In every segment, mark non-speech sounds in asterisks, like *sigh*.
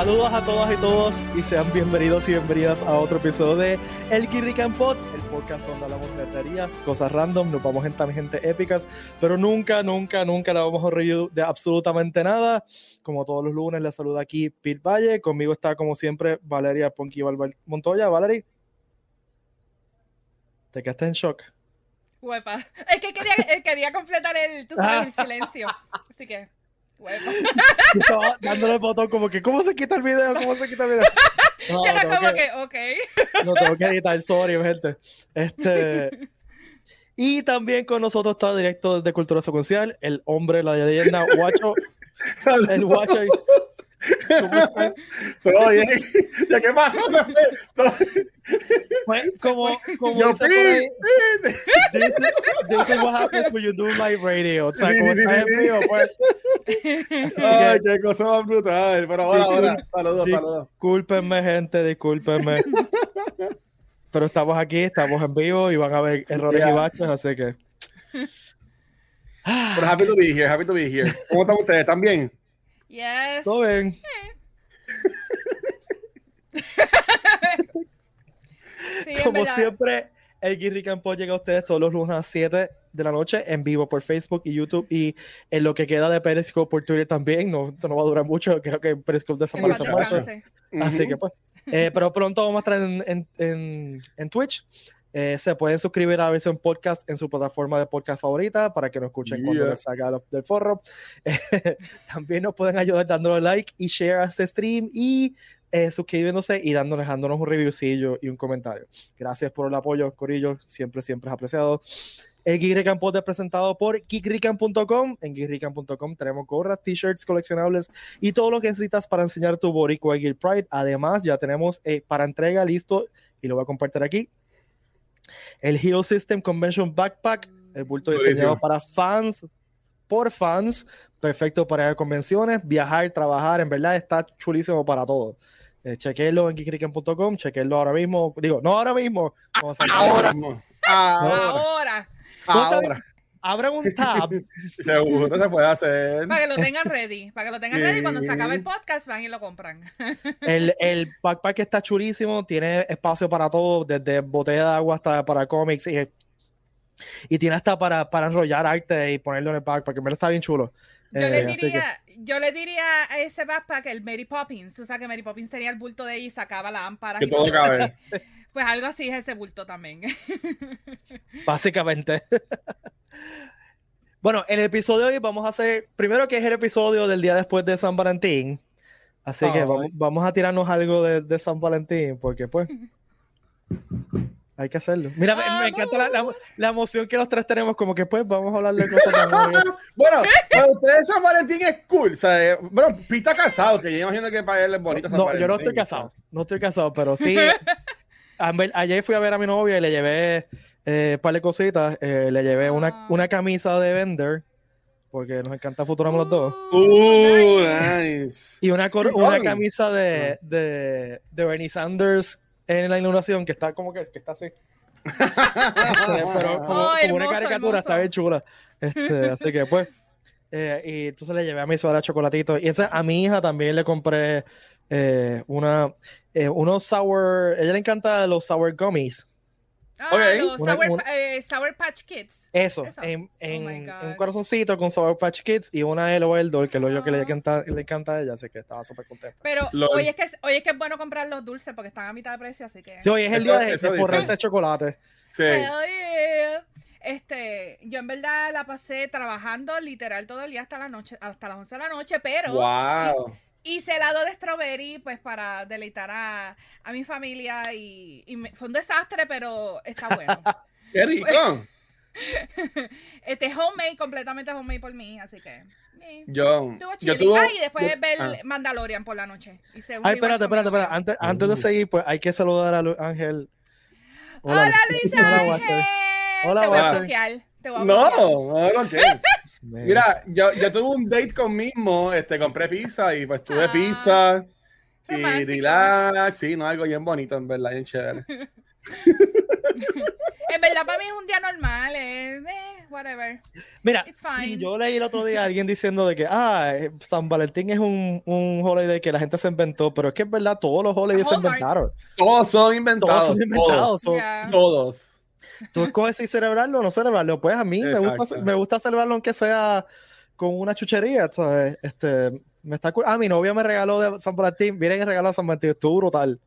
Saludos a todas y todos y sean bienvenidos y bienvenidas a otro episodio de El Guirrican Pod, el podcast donde hablamos de teorías, cosas random, nos vamos en tangentes épicas, pero nunca, nunca, nunca la vamos a reír de absolutamente nada. Como todos los lunes, les saluda aquí Pete Valle, conmigo está como siempre Valeria Ponqui Montoya. Valeria, ¿te quedaste en shock? Huepa. Es que quería, eh, quería completar el, el silencio. Así que. *laughs* Estaba dándole el botón como que, ¿cómo se quita el video? ¿Cómo se quita el video? *laughs* No, Era como que, ok. *laughs* No tengo que editar, sorry, gente. Este. Y también con nosotros está directo de Cultura Secuencial, el hombre, la leyenda, Guacho. el Guacho. Todo bien. ¿Ya qué pasó? Pues, como, como Yo ahí, this, this, is what happens when you do live radio. O sea, como sí, estás en vivo, pues. Ay, qué cosa más brutal. Pero ahora, ahora, saludos, saludos. Discúlpenme, gente, discúlpenme. Pero estamos aquí, estamos en vivo y van a haber errores yeah. y baches, así que. Pero happy to be here, happy to be here. ¿Cómo están ustedes? ¿Están bien? Yes. Todo bien. *laughs* sí, Como siempre, el Guirri Campo llega a ustedes todos los lunes a las 7 de la noche en vivo por Facebook y YouTube y en lo que queda de Periscope por Twitter también. No, esto no va a durar mucho, creo que Periscope desaparece mucho. Así que pues. Eh, pero pronto vamos a estar en, en, en, en Twitch. Eh, se pueden suscribir a la versión podcast en su plataforma de podcast favorita para que nos escuchen cuando les salga del foro. *laughs* también nos pueden ayudar dándole like y share a este stream y eh, suscribiéndose y dándonos, dándonos un reviewcillo y un comentario. Gracias por el apoyo, Corillo. Siempre, siempre es apreciado. El Geekrican Pod es presentado por geekrican.com. En geekrican.com tenemos gorras, t-shirts coleccionables y todo lo que necesitas para enseñar tu boricua Geek Pride. Además, ya tenemos eh, para entrega listo y lo voy a compartir aquí el Hero System Convention Backpack, el bulto diseñado para fans, por fans, perfecto para convenciones, viajar, trabajar, en verdad está chulísimo para todo. Eh, chequenlo en geekrican.com, chequenlo ahora mismo, digo, no ahora mismo, ahora, ahora, ahora. Abran un tab. Seguro se puede hacer. Para que lo tengan ready. Para que lo tengan ready. Cuando se acabe el podcast, van y lo compran. *laughs* El, el backpack está chulísimo. Tiene espacio para todo, desde botella de agua hasta para cómics. Y, y tiene hasta para, para enrollar arte y ponerlo en el backpack. Que me lo está bien chulo. Yo, le eh, diría, yo le diría a ese backpack el Mary Poppins. O sea, que Mary Poppins sería el bulto de ella y sacaba la lámpara. Que todo cabe. *laughs* Pues algo así es ese bulto también. *laughs* Básicamente. Bueno, en el episodio de hoy vamos a hacer, primero que es el episodio del día después de San Valentín, así que vamos, a tirarnos algo de, San Valentín, porque pues hay que hacerlo. Mira, me, encanta la, emoción que los tres tenemos, como que pues vamos a hablar de cosas *laughs* Bueno, para ustedes San Valentín es cool, o sea, bueno, Pita casado, que yo imagino que para él es bonito San no, yo no estoy casado, no estoy casado, pero sí, *laughs* ayer fui a ver a mi novia y le llevé eh, par de cositas. Eh, le llevé una, ah. una, camisa de Vender, porque nos encanta Futurama los dos. Uh, nice. Y una, una camisa de, de, de, Bernie Sanders en la inauguración, que está como que, que está así. *laughs* pero como, una caricatura, está bien chula. Este, así que pues. Eh, y entonces le llevé a mi suegra chocolatito. Y esa, a mi hija también le compré eh, una, eh, unos sour. ella le encanta los sour gummies. Ah, los sour, eh, sour, Patch Kids. Eso, en, oh en un corazoncito con Sour Patch Kids y una de Eldor, que es lo yo que le ah. encanta, le encanta a ella, así que estaba súper contenta. Pero hoy es, que, hoy es que es bueno comprar los dulces porque están a mitad de precio, así que. Sí, hoy es el día de, de forrarse de chocolate. Sí. Este, yo en verdad la pasé trabajando literal todo el día hasta la noche, hasta las 11 de la noche, pero. ¡Wow! Hice helado de strawberry, pues para deleitar a, a mi familia y, y fue un desastre, pero está bueno. *laughs* ¡Qué rico! *laughs* este homemade, completamente homemade por mí, así que. Yo, yo tuve, y después ver ah. Mandalorian por la noche. Ay, espérate, espérate, espérate. Antes, antes de seguir, pues hay que saludar a Luis Ángel. Hola, Hola Luis *laughs* Ángel. Hola, Te voy a bloquear. No, no, no, Mira, yo, yo tuve un date con mismo, este, compré pizza y pues tuve ah, pizza y relax, sí, no, algo bien bonito, en verdad, bien chévere. *laughs* en verdad, para mí es un día normal, eh, whatever. Mira, It's fine. yo leí el otro día a alguien diciendo de que, ah, eh, San Valentín es un, un holiday que la gente se inventó, pero es que es verdad, todos los holidays se inventaron. Todos son inventados. Todos son inventados. Todos. so- Yeah. todos. Tú escoges si celebrarlo o no celebrarlo. Pues a mí me gusta, me gusta celebrarlo aunque sea con una chuchería, ¿sabes? Este, me está. Ah, mi novia me regaló de San Valentín. Miren el regalo de San Valentín. Estuvo brutal.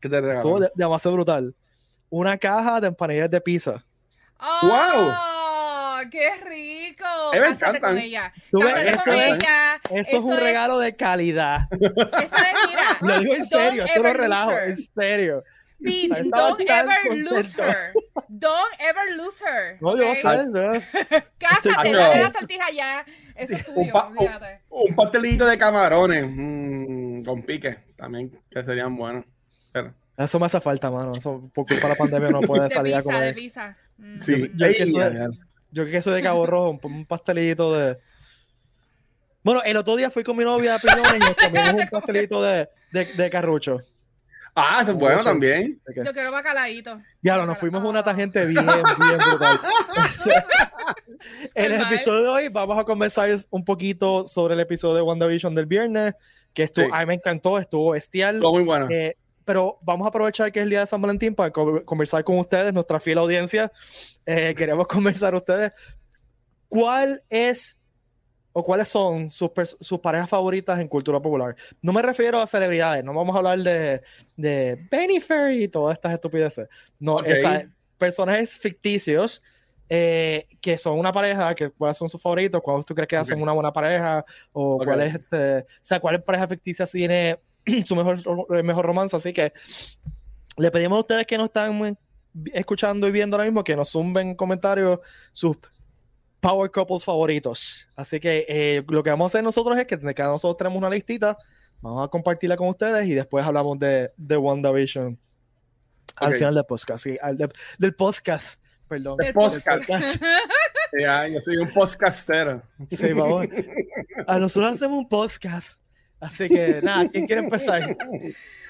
¿Qué te regalan? Estuvo de- demasiado brutal. Una caja de empanillas de pizza. ¡Oh! ¡Qué rico! Me Cásate con ella. Cásate eso con es- ella. Eso, es un regalo de calidad. Eso es, mira. *laughs* Lo digo en serio, esto no relajo, en serio. Pete, *laughs* don't ever lose her. Don't ever lose her. No, yo ¿ok? sé, *laughs* Cásate, dale la sortija ya. Eso es Un tuyo, pa- olvídate. Un pastelito de camarones mm, con pique también, que serían buenos. Pero, Eso me hace falta, mano. Eso, por culpa de la pandemia no puede *laughs* De salir a pizza, de comer. pizza. Mm. sí, yo- que soy-. Yo que soy de Cabo Rojo, un, un pastelito de. Bueno, el otro día fui con mi novia a Piñones y nos comimos un pastelito de, de, de carrucho. Ah, eso es bueno Mucho. también. Yo quiero bacalaíto. Ya, nos fuimos una tangente bien, bien brutal. *laughs* en el episodio de hoy vamos a conversar un poquito sobre el episodio de WandaVision del viernes, que estuvo, Sí. a mí me encantó, estuvo bestial. Todo muy bueno. Eh, pero vamos a aprovechar que es el día de San Valentín para co- conversar con ustedes, nuestra fiel audiencia. Eh, queremos *laughs* conversar ustedes. ¿Cuál es o cuáles son sus, parejas favoritas en cultura popular? No me refiero a celebridades, no vamos a hablar de, de Bennifer y todas estas estupideces. No, Ok. esa- personajes ficticios eh, que son una pareja, que cuáles son sus favoritos, cuáles tú crees que hacen una buena pareja, o Ok. cuál es este, o sea, cuál pareja ficticia tiene *clears throat* su mejor, mejor romance. Así que le pedimos a ustedes que nos están muy- escuchando y viendo ahora mismo que nos zumben en comentarios sus power couples favoritos. Así que eh, lo que vamos a hacer nosotros es que cada nosotros tenemos una listita, vamos a compartirla con ustedes y después hablamos de, de WandaVision al final del podcast. Sí, al de- del podcast, perdón. Del podcast. podcast. *laughs* Ya, yo soy un podcastero. Sí, vamos. A nosotros hacemos un podcast. Así que nada, ¿quién quiere empezar? *laughs*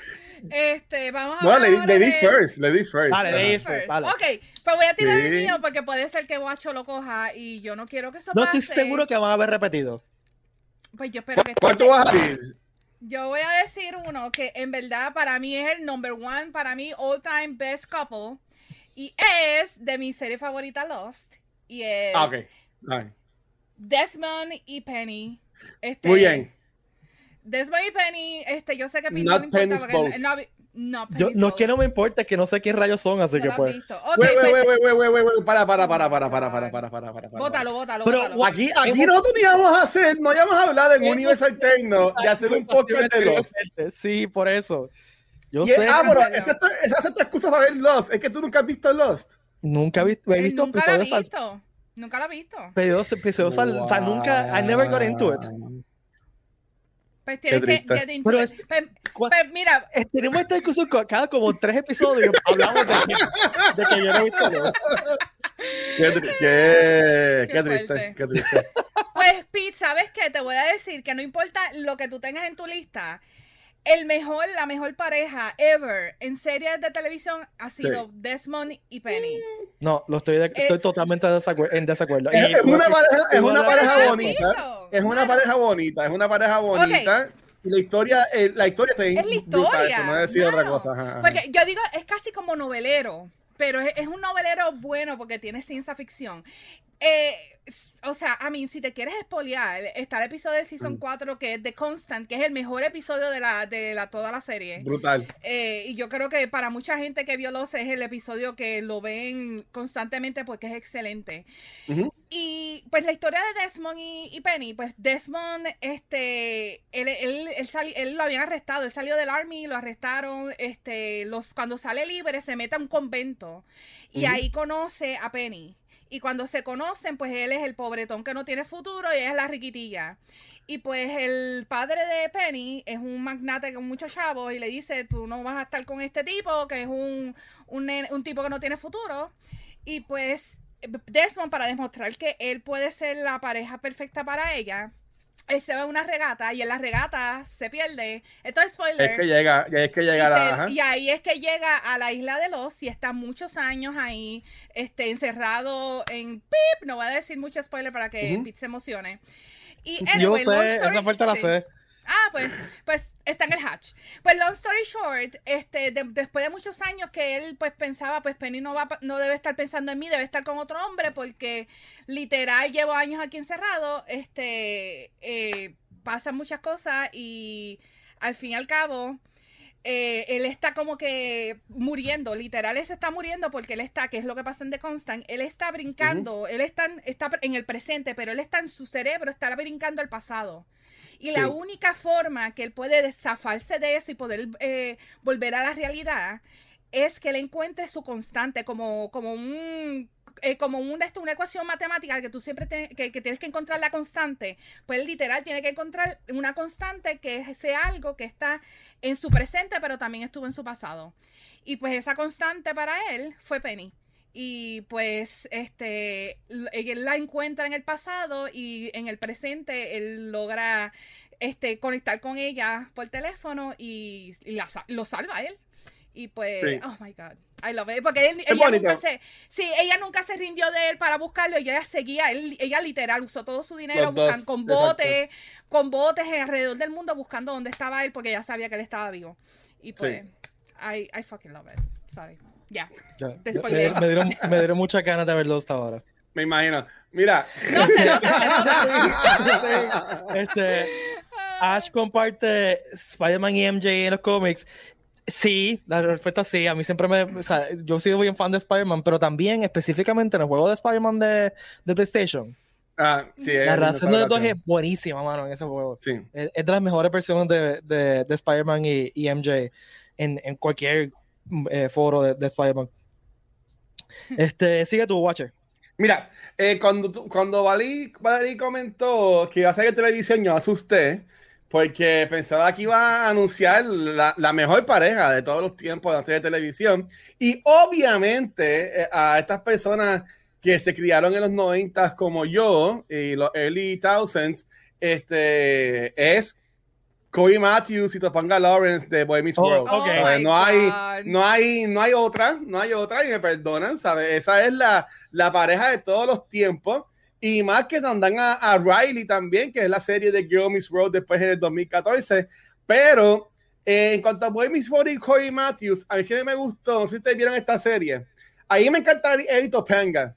Este, vamos a Bueno, hablar ahora lady de- first, lady first. Vale, Ajá. lady First. vale. Ok, pues voy a tirar el Sí. mío porque puede ser que Guacho lo coja y yo no quiero que eso No pase. estoy seguro que van a haber repetido. Pues yo espero que ¿Cuál tú vas a decir? Yo voy a decir uno que en verdad para mí es el number one, para mí all time best couple. Y es de mi serie favorita Lost. Y es Ah, Desmond y Penny. Este, Muy bien. Desmond y Penny, este, yo sé que Pete Not no le importa no, Yo, no es que no me importa, es que no sé qué rayos son, así No que pues. visto. Ok, Wait, wait, wait, wait, wait, wait, wait, wait. Para, para, para, para, para, para, para, para, para. Bótalo, bótalo, Pero, bótalo. Aquí, aquí nosotros íbamos a hacer, no íbamos a hablar en ¿Qué? universo alterno de *laughs* hacer un podcast de Lost. Sí, por eso. Yo sé. ah, pero Pero- esa es tu- esa es tu excusa para ver Lost. Es que tú nunca has visto Lost. Nunca he visto, he visto nunca la al- visto. Nunca la ha visto. al- o sea, nunca, I never got into it. Pues tienes que into Pero es- Pues- ¿Cuál- pues mira, Tenemos esta discusión cada como tres episodios. Hablamos de que, de que yo no he visto Lost. Qué, qué, Qué qué triste, qué triste. Pues, Pete, ¿sabes qué? Te voy a decir que no importa lo que tú tengas en tu lista, el mejor, la mejor pareja ever en series de televisión ha sido Desmond y Penny. No, lo estoy, de- estoy Eh, totalmente desacuer- en desacuerdo. Es, es una pareja, es una a- pareja ¿Has bonita. Es una Bueno, pareja bonita, es una pareja bonita. Y la historia, eh, la historia está Es la historia. no decir otra mano. cosa. ajá, ajá. Porque yo digo, es casi como novelero, pero es, es un novelero bueno porque tiene ciencia ficción. Eh, o sea, a mí, si te quieres espolear, está el episodio de Season Mm. 4 que es The Constant, que es el mejor episodio de la de la, toda la serie. Brutal. Eh, y yo creo que para mucha gente que vio Los es el episodio que lo ven constantemente porque es excelente. Y pues la historia de Desmond y, y Penny, pues Desmond, este, él, él, él, sali- él lo habían arrestado, él salió del army, lo arrestaron, este, los, cuando sale libre se mete a un convento y ahí conoce a Penny. Y cuando se conocen, pues él es el pobretón que no tiene futuro y es la riquitilla. Y pues el padre de Penny es un magnate con muchos chavos y le dice, tú no vas a estar con este tipo, que es un, un, un tipo que no tiene futuro. Y pues Desmond, para demostrar que él puede ser la pareja perfecta para ella, él se va a una regata y en la regata se pierde. Esto es spoiler. Es que llega, es que llega y, la, y ahí es que llega a la isla de Los y está muchos años ahí, este, encerrado en Pip. No voy a decir mucho spoiler para que Pip se emocione. Y Yo sé, esa parte la sé. Ah, pues, pues está en el hatch. Pues long story short, este, después de muchos años que él pues pensaba, pues Penny no va, no debe estar pensando en mí, debe estar con otro hombre, porque literal llevo años aquí encerrado, este, eh, pasan muchas cosas y al fin y al cabo, eh, él está como que muriendo, literal, él se está muriendo porque él está, que es lo que pasa en The Constant, él está brincando, él está, está en el presente, pero él está en su cerebro, está brincando al pasado. Y la única forma que él puede desafarse de eso y poder eh, volver a la realidad es que él encuentre su constante como, como un eh, como una, una ecuación matemática que tú siempre que, tienes que encontrar la constante, pues él literal tiene que encontrar una constante que sea algo que está en su presente, pero también estuvo en su pasado. Y pues esa constante para él fue Penny y pues este él la encuentra en el pasado y en el presente él logra este conectar con ella por teléfono y, lo salva a él. Y pues oh my god I love it porque ella nunca se sí ella nunca se rindió de él para buscarlo y ella seguía él, ella literal usó todo su dinero buscando, con botes con botes alrededor del mundo buscando dónde estaba él porque ella sabía que él estaba vivo. Y pues I, I fucking love it sorry ya. Me, me, dieron, me dieron muchas ganas de verlo hasta ahora. Me imagino. Mira. No se *laughs* este, Ash comparte Spider-Man y MJ en los cómics. Sí, la respuesta es sí. A mí siempre me. O sea, yo he sido muy fan de Spider-Man, pero también específicamente en el juego de Spider-Man de, de, PlayStation. Ah, sí, la relación de los dos es buenísima, mano, en ese juego. Sí. Es, de las mejores versiones de, de, de Spider-Man y, y, MJ en, en cualquier eh, foro de, de Spider-Man. Este, sigue tu Watcher. Mira, eh, cuando, cuando Vali, comentó que iba a salir televisión, yo asusté porque pensaba que iba a anunciar la, la mejor pareja de todos los tiempos de la serie de televisión. Y obviamente eh, a estas personas que se criaron en los 90 como yo y los early thousands, este, es Corey Matthews y Topanga Lawrence de Boy Meets oh, World. no, hay, no, hay, no hay otra, no hay otra, y me perdonan, ¿sabes? Esa es la, la pareja de todos los tiempos. Y más que andan a, a, Riley también, que es la serie de Girl Meets World después en el 2014. Pero eh, en cuanto a Boy Meets World y Corey Matthews, a mí sí me gustó, no sé si ustedes vieron esta serie. Ahí me encanta Eddie Topanga.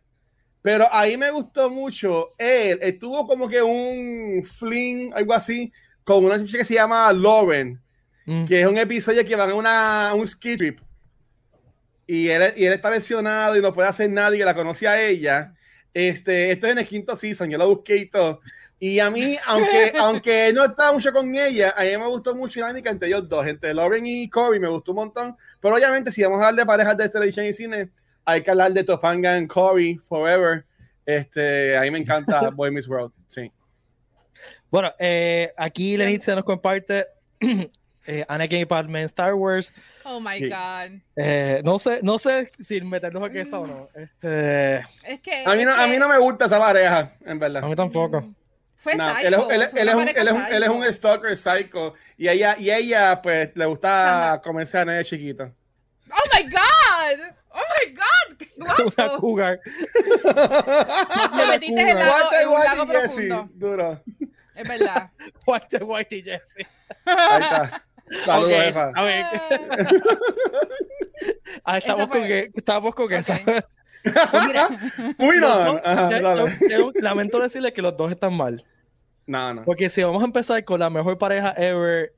Pero ahí me gustó mucho él. Estuvo como que un fling, algo así, con una chica que se llama Lauren, mm. que es un episodio que van a, una, un ski trip. Y él, y él está lesionado y no puede hacer nada y la conoce a ella. Este, esto es en el quinto season, yo lo busqué y todo. Y a mí, aunque, *laughs* aunque no estaba mucho con ella, a mí me gustó mucho la dinámica entre ellos dos, entre Lauren y Corey, me gustó un montón. Pero obviamente, si vamos a hablar de parejas de televisión y cine, hay que hablar de Topanga y Corey Forever. Este, a mí me encanta *laughs* Boy Miss World, sí. Bueno, eh, aquí Lenit se nos comparte *clears throat* eh, Anakin y Padme en Star Wars. Oh my God. Eh, no sé, no sé si meternos aquí eso o no. Este... Es que, a, mí no, a mí no me gusta esa pareja, en verdad. A mí tampoco. Mm. Fue psycho, él, es, él, es un, él, es un, él, es un, stalker psycho y ella, y ella pues le gusta comerse a nadie chiquita. Oh my God. Oh my God. Qué *laughs* Una cougar. Le metiste el lago, en un lago profundo. Duro. Es verdad. White, White y Jesse. Ahí está. Saludos, okay. jefa. A ver. ah, estamos, con que, estamos con okay. esa. *laughs* Mira, Uy, no. Ajá, yo, yo, lamento decirle que los dos están mal. No, no. Porque si vamos a empezar con la mejor pareja ever,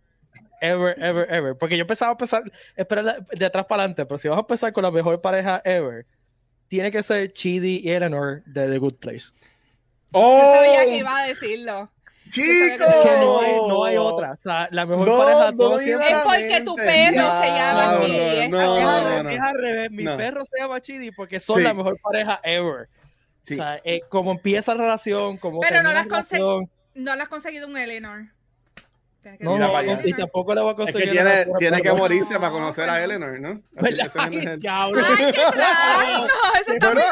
ever, ever, ever. Porque yo empezaba a empezar, esperar de atrás para adelante, pero si vamos a empezar con la mejor pareja ever, tiene que ser Chidi y Eleanor de The Good Place. Oh, yo sabía que iba a decirlo. ¡Chico! no hay, no hay otra. O sea, la mejor pareja no todo Es porque tu perro se llama Chidi. No, no, no, es al revés. Mi perro se llama Chidi porque son la mejor pareja ever. O sea, eh, como empieza la relación, como Pero no la has conseguido no la has conseguido un Eleanor. No, no, y tampoco le voy a conseguir. Es que tiene, tiene que morirse para conocer a Eleanor, ¿no? Así que Ay, cabrón. Ay, qué no, *laughs* está muy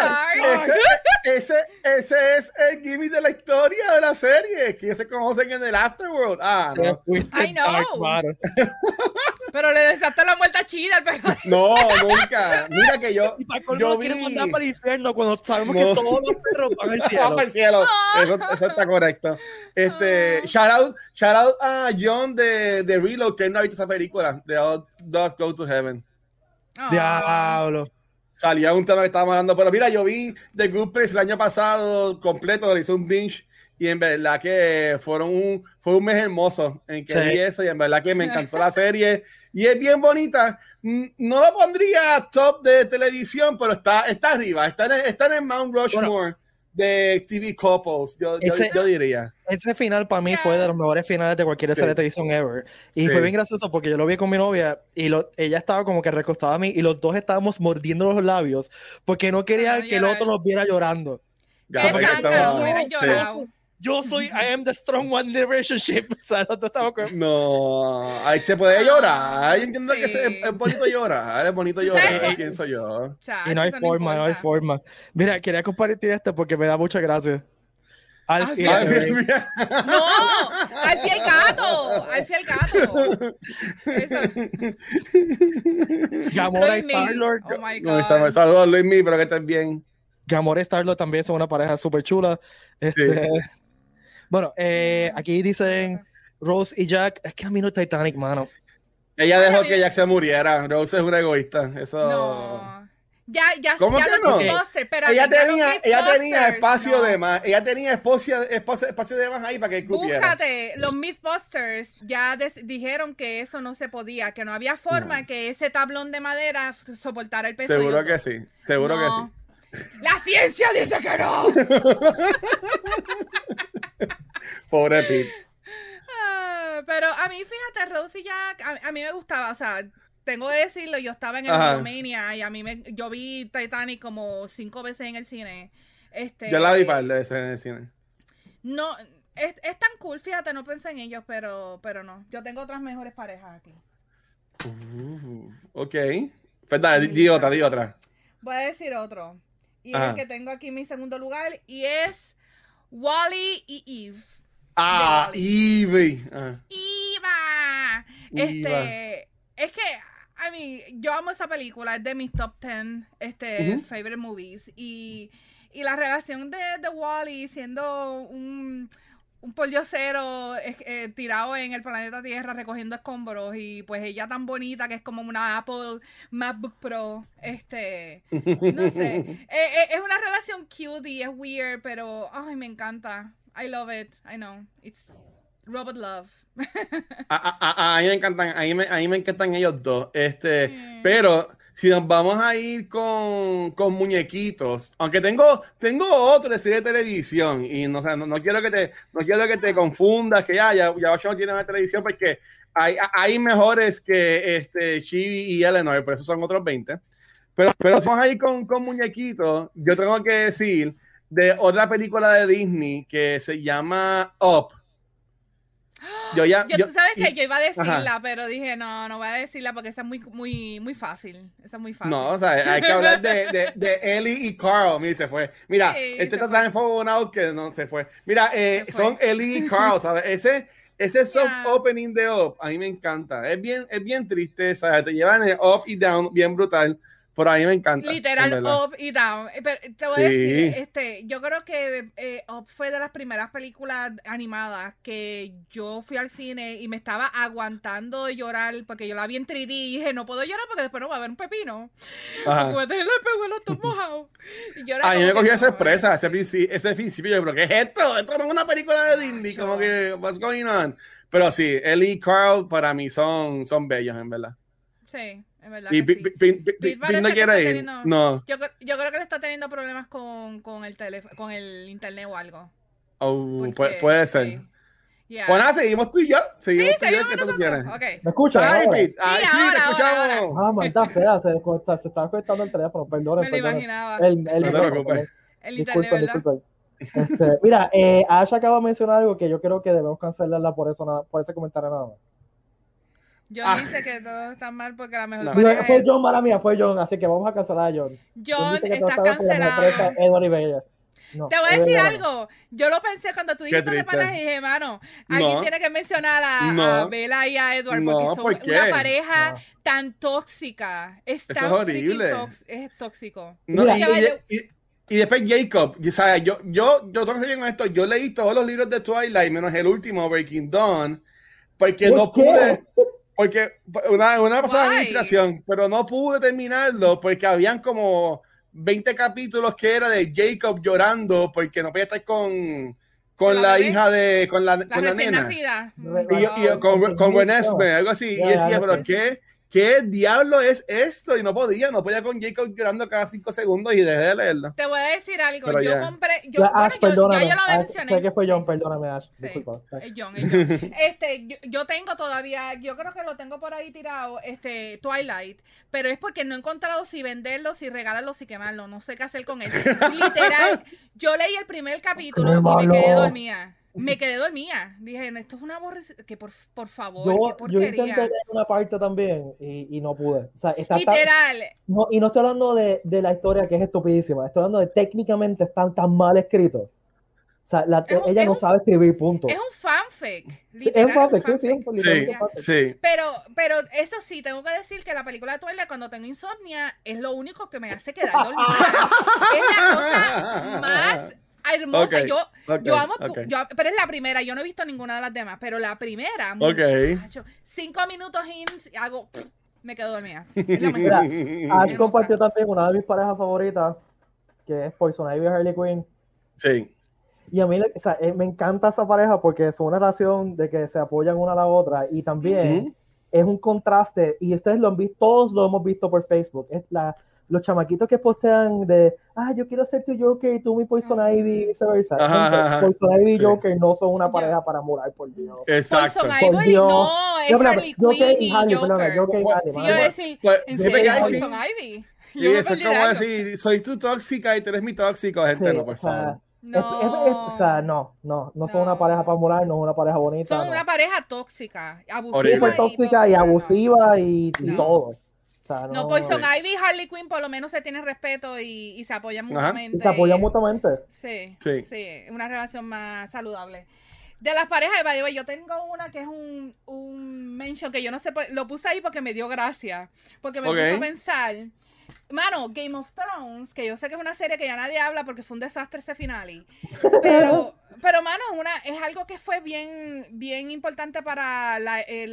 ese, ese es el gimmick de la historia de la serie, que se conocen en el Afterworld. Ah, no. I know. *laughs* Pero le deseaste la muerte a Chida, pero... *laughs* No, nunca. Mira que yo. yo vi... mandar para el infierno cuando sabemos que todos los perros van al *laughs* cielo. Van al cielo. Eso, eso, está correcto. Este, ah. shout out, shout out a John de, de Reload, que no ha visto esa película, de All Dogs Go to Heaven. Diablo salía un tema que estábamos hablando, pero mira, yo vi The Good Place el año pasado completo, le hice un binge y en verdad que fueron un, fue un mes hermoso en que vi eso y en verdad que me encantó la serie y es bien bonita. No lo pondría top de televisión, pero está, está arriba, está en, está en el Mount Rushmore de TV couples, yo, yo, diría. Ese final para mí fue de los mejores finales de cualquier serie de televisión ever. Y fue bien gracioso porque yo lo vi con mi novia y lo, ella estaba como que recostada a mí y los dos estábamos mordiendo los labios porque no quería que el otro nos viera llorando. Ya, yo soy, I am the strong one in the relationship. *laughs* O sea, no, ahí se puede llorar. Yo entiendo que es, bonito llorar, es bonito llorar, pienso yo. y no hay forma, no hay forma. Mira, quería compartir esto porque me da mucha gracia. Al fiel, no, al fiel gato, al fiel gato. *laughs* Gamora y Star-Lord. Oh my God. Saludos Luis Mi, pero que estén bien. Gamora y Star-Lord también son una pareja súper chula. Este, bueno, eh, aquí dicen Rose y Jack. Es que a mí no es Titanic, mano. Ella dejó que Jack se muriera. Rose es una egoísta. Eso. No. Ya, ya, ¿Cómo ya que no? pero ella tenía, ella tenía espacio de más. Ella tenía espacio, espacio, espacio, de más ahí para que cupiera. Búscate, los Mythbusters ya dijeron que eso no se podía, que no había forma que ese tablón de madera soportara el peso. Seguro que sí, seguro que sí. La ciencia dice que no. *laughs* *laughs* Pobre Pete. Ah, pero a mí, fíjate, Rose y Jack, a, mí me gustaba, o sea, tengo que decirlo, yo estaba en el Romania y a mí me, yo vi Titanic como cinco veces en el cine. Este, yo la vi para veces en el cine. No, es, tan cool, fíjate, no pensé en ellos, pero, pero no. Yo tengo otras mejores parejas aquí. Uh, ok. Pues dale, di otra, di otra. Voy a decir otro. Y es el que tengo aquí en mi segundo lugar. Y es Wally y Eve. Ah, Eve. Ah. Este, es que, a mí, yo amo esa película, es de mis top 10 este, favorite movies. Y, y la relación de, de Wally siendo un un cero eh, tirado en el planeta Tierra recogiendo escombros y pues ella tan bonita que es como una Apple MacBook Pro, este, no sé, *laughs* eh, eh, es una relación cute y es weird, pero ay, me encanta, I love it, I know, it's robot love. *laughs* a, mí me encantan, a mí me, a mí me encantan ellos dos, este, pero si nos vamos a ir con, con, muñequitos, aunque tengo, tengo otra serie de televisión y no, no, quiero que te, no quiero que te confundas, que ya, ya, ya no tiene una televisión porque hay, hay mejores que este, Chibi y Eleanor, por eso son otros 20. Pero, pero vamos a ir con, con muñequitos. Yo tengo que decir de otra película de Disney que se llama Up yo ya. *gasps* Yo, tú sabes que yo iba a decirla, pero dije, no, no voy a decirla porque esa es muy, muy, muy fácil. Esa es muy fácil. No, o sea, hay que hablar de, de, de Ellie y Carl. Mira, se fue. Mira, este está tan que no se fue. Mira, eh, son Ellie y Carl, ¿sabes? Ese, ese *laughs* soft opening de Up, a mí me encanta. Es bien, es bien triste, ¿sabes? Te llevan el up y down bien brutal. Por ahí me encanta. Literal, up y down. Eh, pero te voy a decir, este, yo creo que eh, Up fue de las primeras películas animadas que yo fui al cine y me estaba aguantando de llorar porque yo la vi en 3D y dije, no puedo llorar porque después no va a haber un pepino. Voy a tener el peguelo mojado. Y a mí me cogió esa sorpresa, ese, ese principio. Yo, pero ¿qué es esto? Esto no es una película de Disney. Como que, what's going on? Pero sí, Ellie y Carl para mí son, son bellos, en verdad. Sí y Pete no quiere ir. no. Yo, yo, creo que le está teniendo problemas con, con el con el internet o algo. Oh, puede, ser. Sí. Yeah. Bueno, seguimos tú y yo. Seguimos sí, tú y yo. ¿Qué tú tienes? Okay. ¿Me escuchas? Ay, Pete. Ay, sí, ahora, te escuchamos. Ah, maldad fea. Se, se, se estaba cortando el teléfono. Perdón. Me lo imaginaba. El, el, no te preocupes. El internet, disculpen, disculpen. Este, mira, eh, Ash acaba de mencionar algo que yo creo que debemos cancelarla por eso, nada, por ese comentario nada más. John ah. dice que todo está mal porque la mejor no. pareja Fue John, mala mía, fue John, así que vamos a cancelar a John. John, está cancelado. Edward y Bella. Te voy a decir algo. Yo lo pensé cuando tú dijiste de pareja y dije, mano, alguien tiene que mencionar a, Bella y a Edward porque son una pareja tan tóxica. Es tan horrible. es tóxico. y, después Jacob, ¿sabes? yo, yo, yo tengo que ser con esto. Yo leí todos los libros de Twilight, menos el último, Breaking Dawn, porque no pude. Porque una, una pasada administración, pero no pude terminarlo porque habían como 20 capítulos que era de Jacob llorando porque no podía estar con, con la, hija de con la, con la nena. Y, con, con algo así. y decía, pero ¿qué? ¿Qué diablo es esto? Y no podía, no podía con Jacob llorando cada cinco segundos y dejé de leerlo. Te voy a decir algo, yo compré, yo, ya, bueno, yo, ya yo lo mencioné. Sé que fue John, perdóname, Ash. Disculpa. Es John, es John. *laughs* Este, yo, yo, tengo todavía, yo creo que lo tengo por ahí tirado, este, Twilight, pero es porque no he encontrado si venderlo, si regalarlo, si quemarlo, no sé qué hacer con él. *laughs* Literal, yo leí el primer capítulo y me quedé dormida me quedé dormida. Dije, esto es una aborrecida. Que por, por favor, yo, qué Yo intenté leer una parte también y, y no pude. O sea, está Literal. no, y no estoy hablando de, de, la historia que es estupidísima. Estoy hablando de técnicamente están tan mal escritos. O sea, la, ella no sabe escribir, punto. Es un fanfic. es un fanfic, sí, sí, sí, sí, Pero, pero eso sí, tengo que decir que la película de Twilight, cuando tengo insomnia, es lo único que me hace quedar dormida. *laughs* es la cosa más hermosa. yo, yo amo, yo, pero es la primera. Yo no he visto ninguna de las demás, pero la primera. Muchacho, cinco minutos y hago, me quedo dormida. Mira, *laughs* compartió también una de mis parejas favoritas, que es Poison Ivy y Harley Quinn. Sí. Y a mí o sea, eh, me encanta esa pareja porque es una relación de que se apoyan una a la otra y también es un contraste. Y ustedes lo han visto, todos lo hemos visto por Facebook. Es la, los chamaquitos que postean de, ah, yo quiero ser tu Joker y tú mi Poison Ivy y viceversa. Poison Ivy y Joker no son una pareja para morar, por Dios. Exacto. Poison Ivy no, es yo, Harley Quinn y Harley, Joker. Joker y Harley. Sí, yo decir, pues, en serio, Poison Ivy. Sí, eso es como decir, soy tú tóxica y tú eres mi tóxico, gente, no, por favor. No. o sea, no, no, no son una pareja para morar, no es una pareja bonita. Son una pareja tóxica, abusiva. Súper tóxica y, abusiva y, y todo no, Poison Ivy y Harley Quinn por lo menos se tienen respeto y, se apoyan mutuamente. se apoyan mutuamente. Sí, sí, sí, una relación más saludable. De las parejas de yo tengo una que es un, un mention que yo no sé, lo puse ahí porque me dio gracia, porque me okay. puso a pensar Mano, Game of Thrones, que yo sé que es una serie que ya nadie habla porque fue un desastre ese final. *laughs* Pero, pero mano, una, es algo que fue bien, bien importante para la, eh,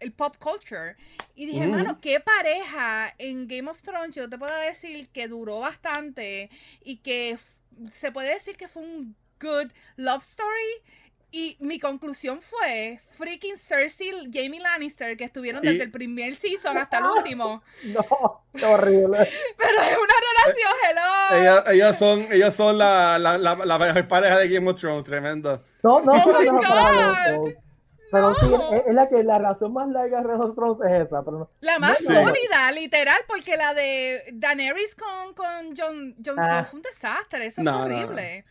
el pop culture. Y dije, mano, qué pareja en Game of Thrones, yo te puedo decir que duró bastante y que se puede decir que fue un good love story y mi conclusión fue freaking Cersei y Jamie Lannister que estuvieron desde el primer season hasta el último. *laughs* No, qué horrible. *laughs* Pero es una relación, hello. Ellas, son, ellas son la, la, la, la, pareja de Game of Thrones, tremendo. No, no, oh no, no pero sí, es, la que la relación más larga de Game of Thrones es esa. Pero la más sólida, literal, porque la de Daenerys con, con Jon, Snow ah. fue un desastre, eso fue horrible.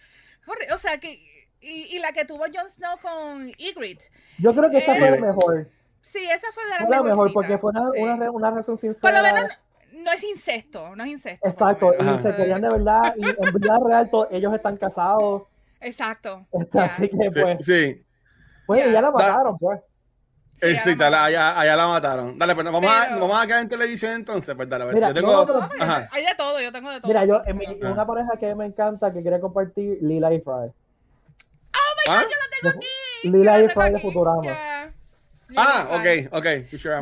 O sea, que y, y la que tuvo Jon Snow con Ygritte. Yo creo que esa fue la mejor. Sí, esa fue de la mejor porque fue una, una, una razón sincera. Por lo menos no es incesto, no es incesto. Exacto, y se querían de verdad, y en vida real ellos están casados. Exacto. Este, así que pues. Sí. Pues ya la mataron, pues. Sí, sí allá, allá, la mataron. Dale, pues vamos, a, vamos a quedar en televisión entonces. Pues dale, mira, yo tengo. hay de todo, yo tengo de todo. Mira, yo, en mi, una pareja que me encanta, que quería compartir, Lila y Fry. ¿Ah? yo la tengo aquí. Lila y Fry de Futurama. Ah, ok, ok.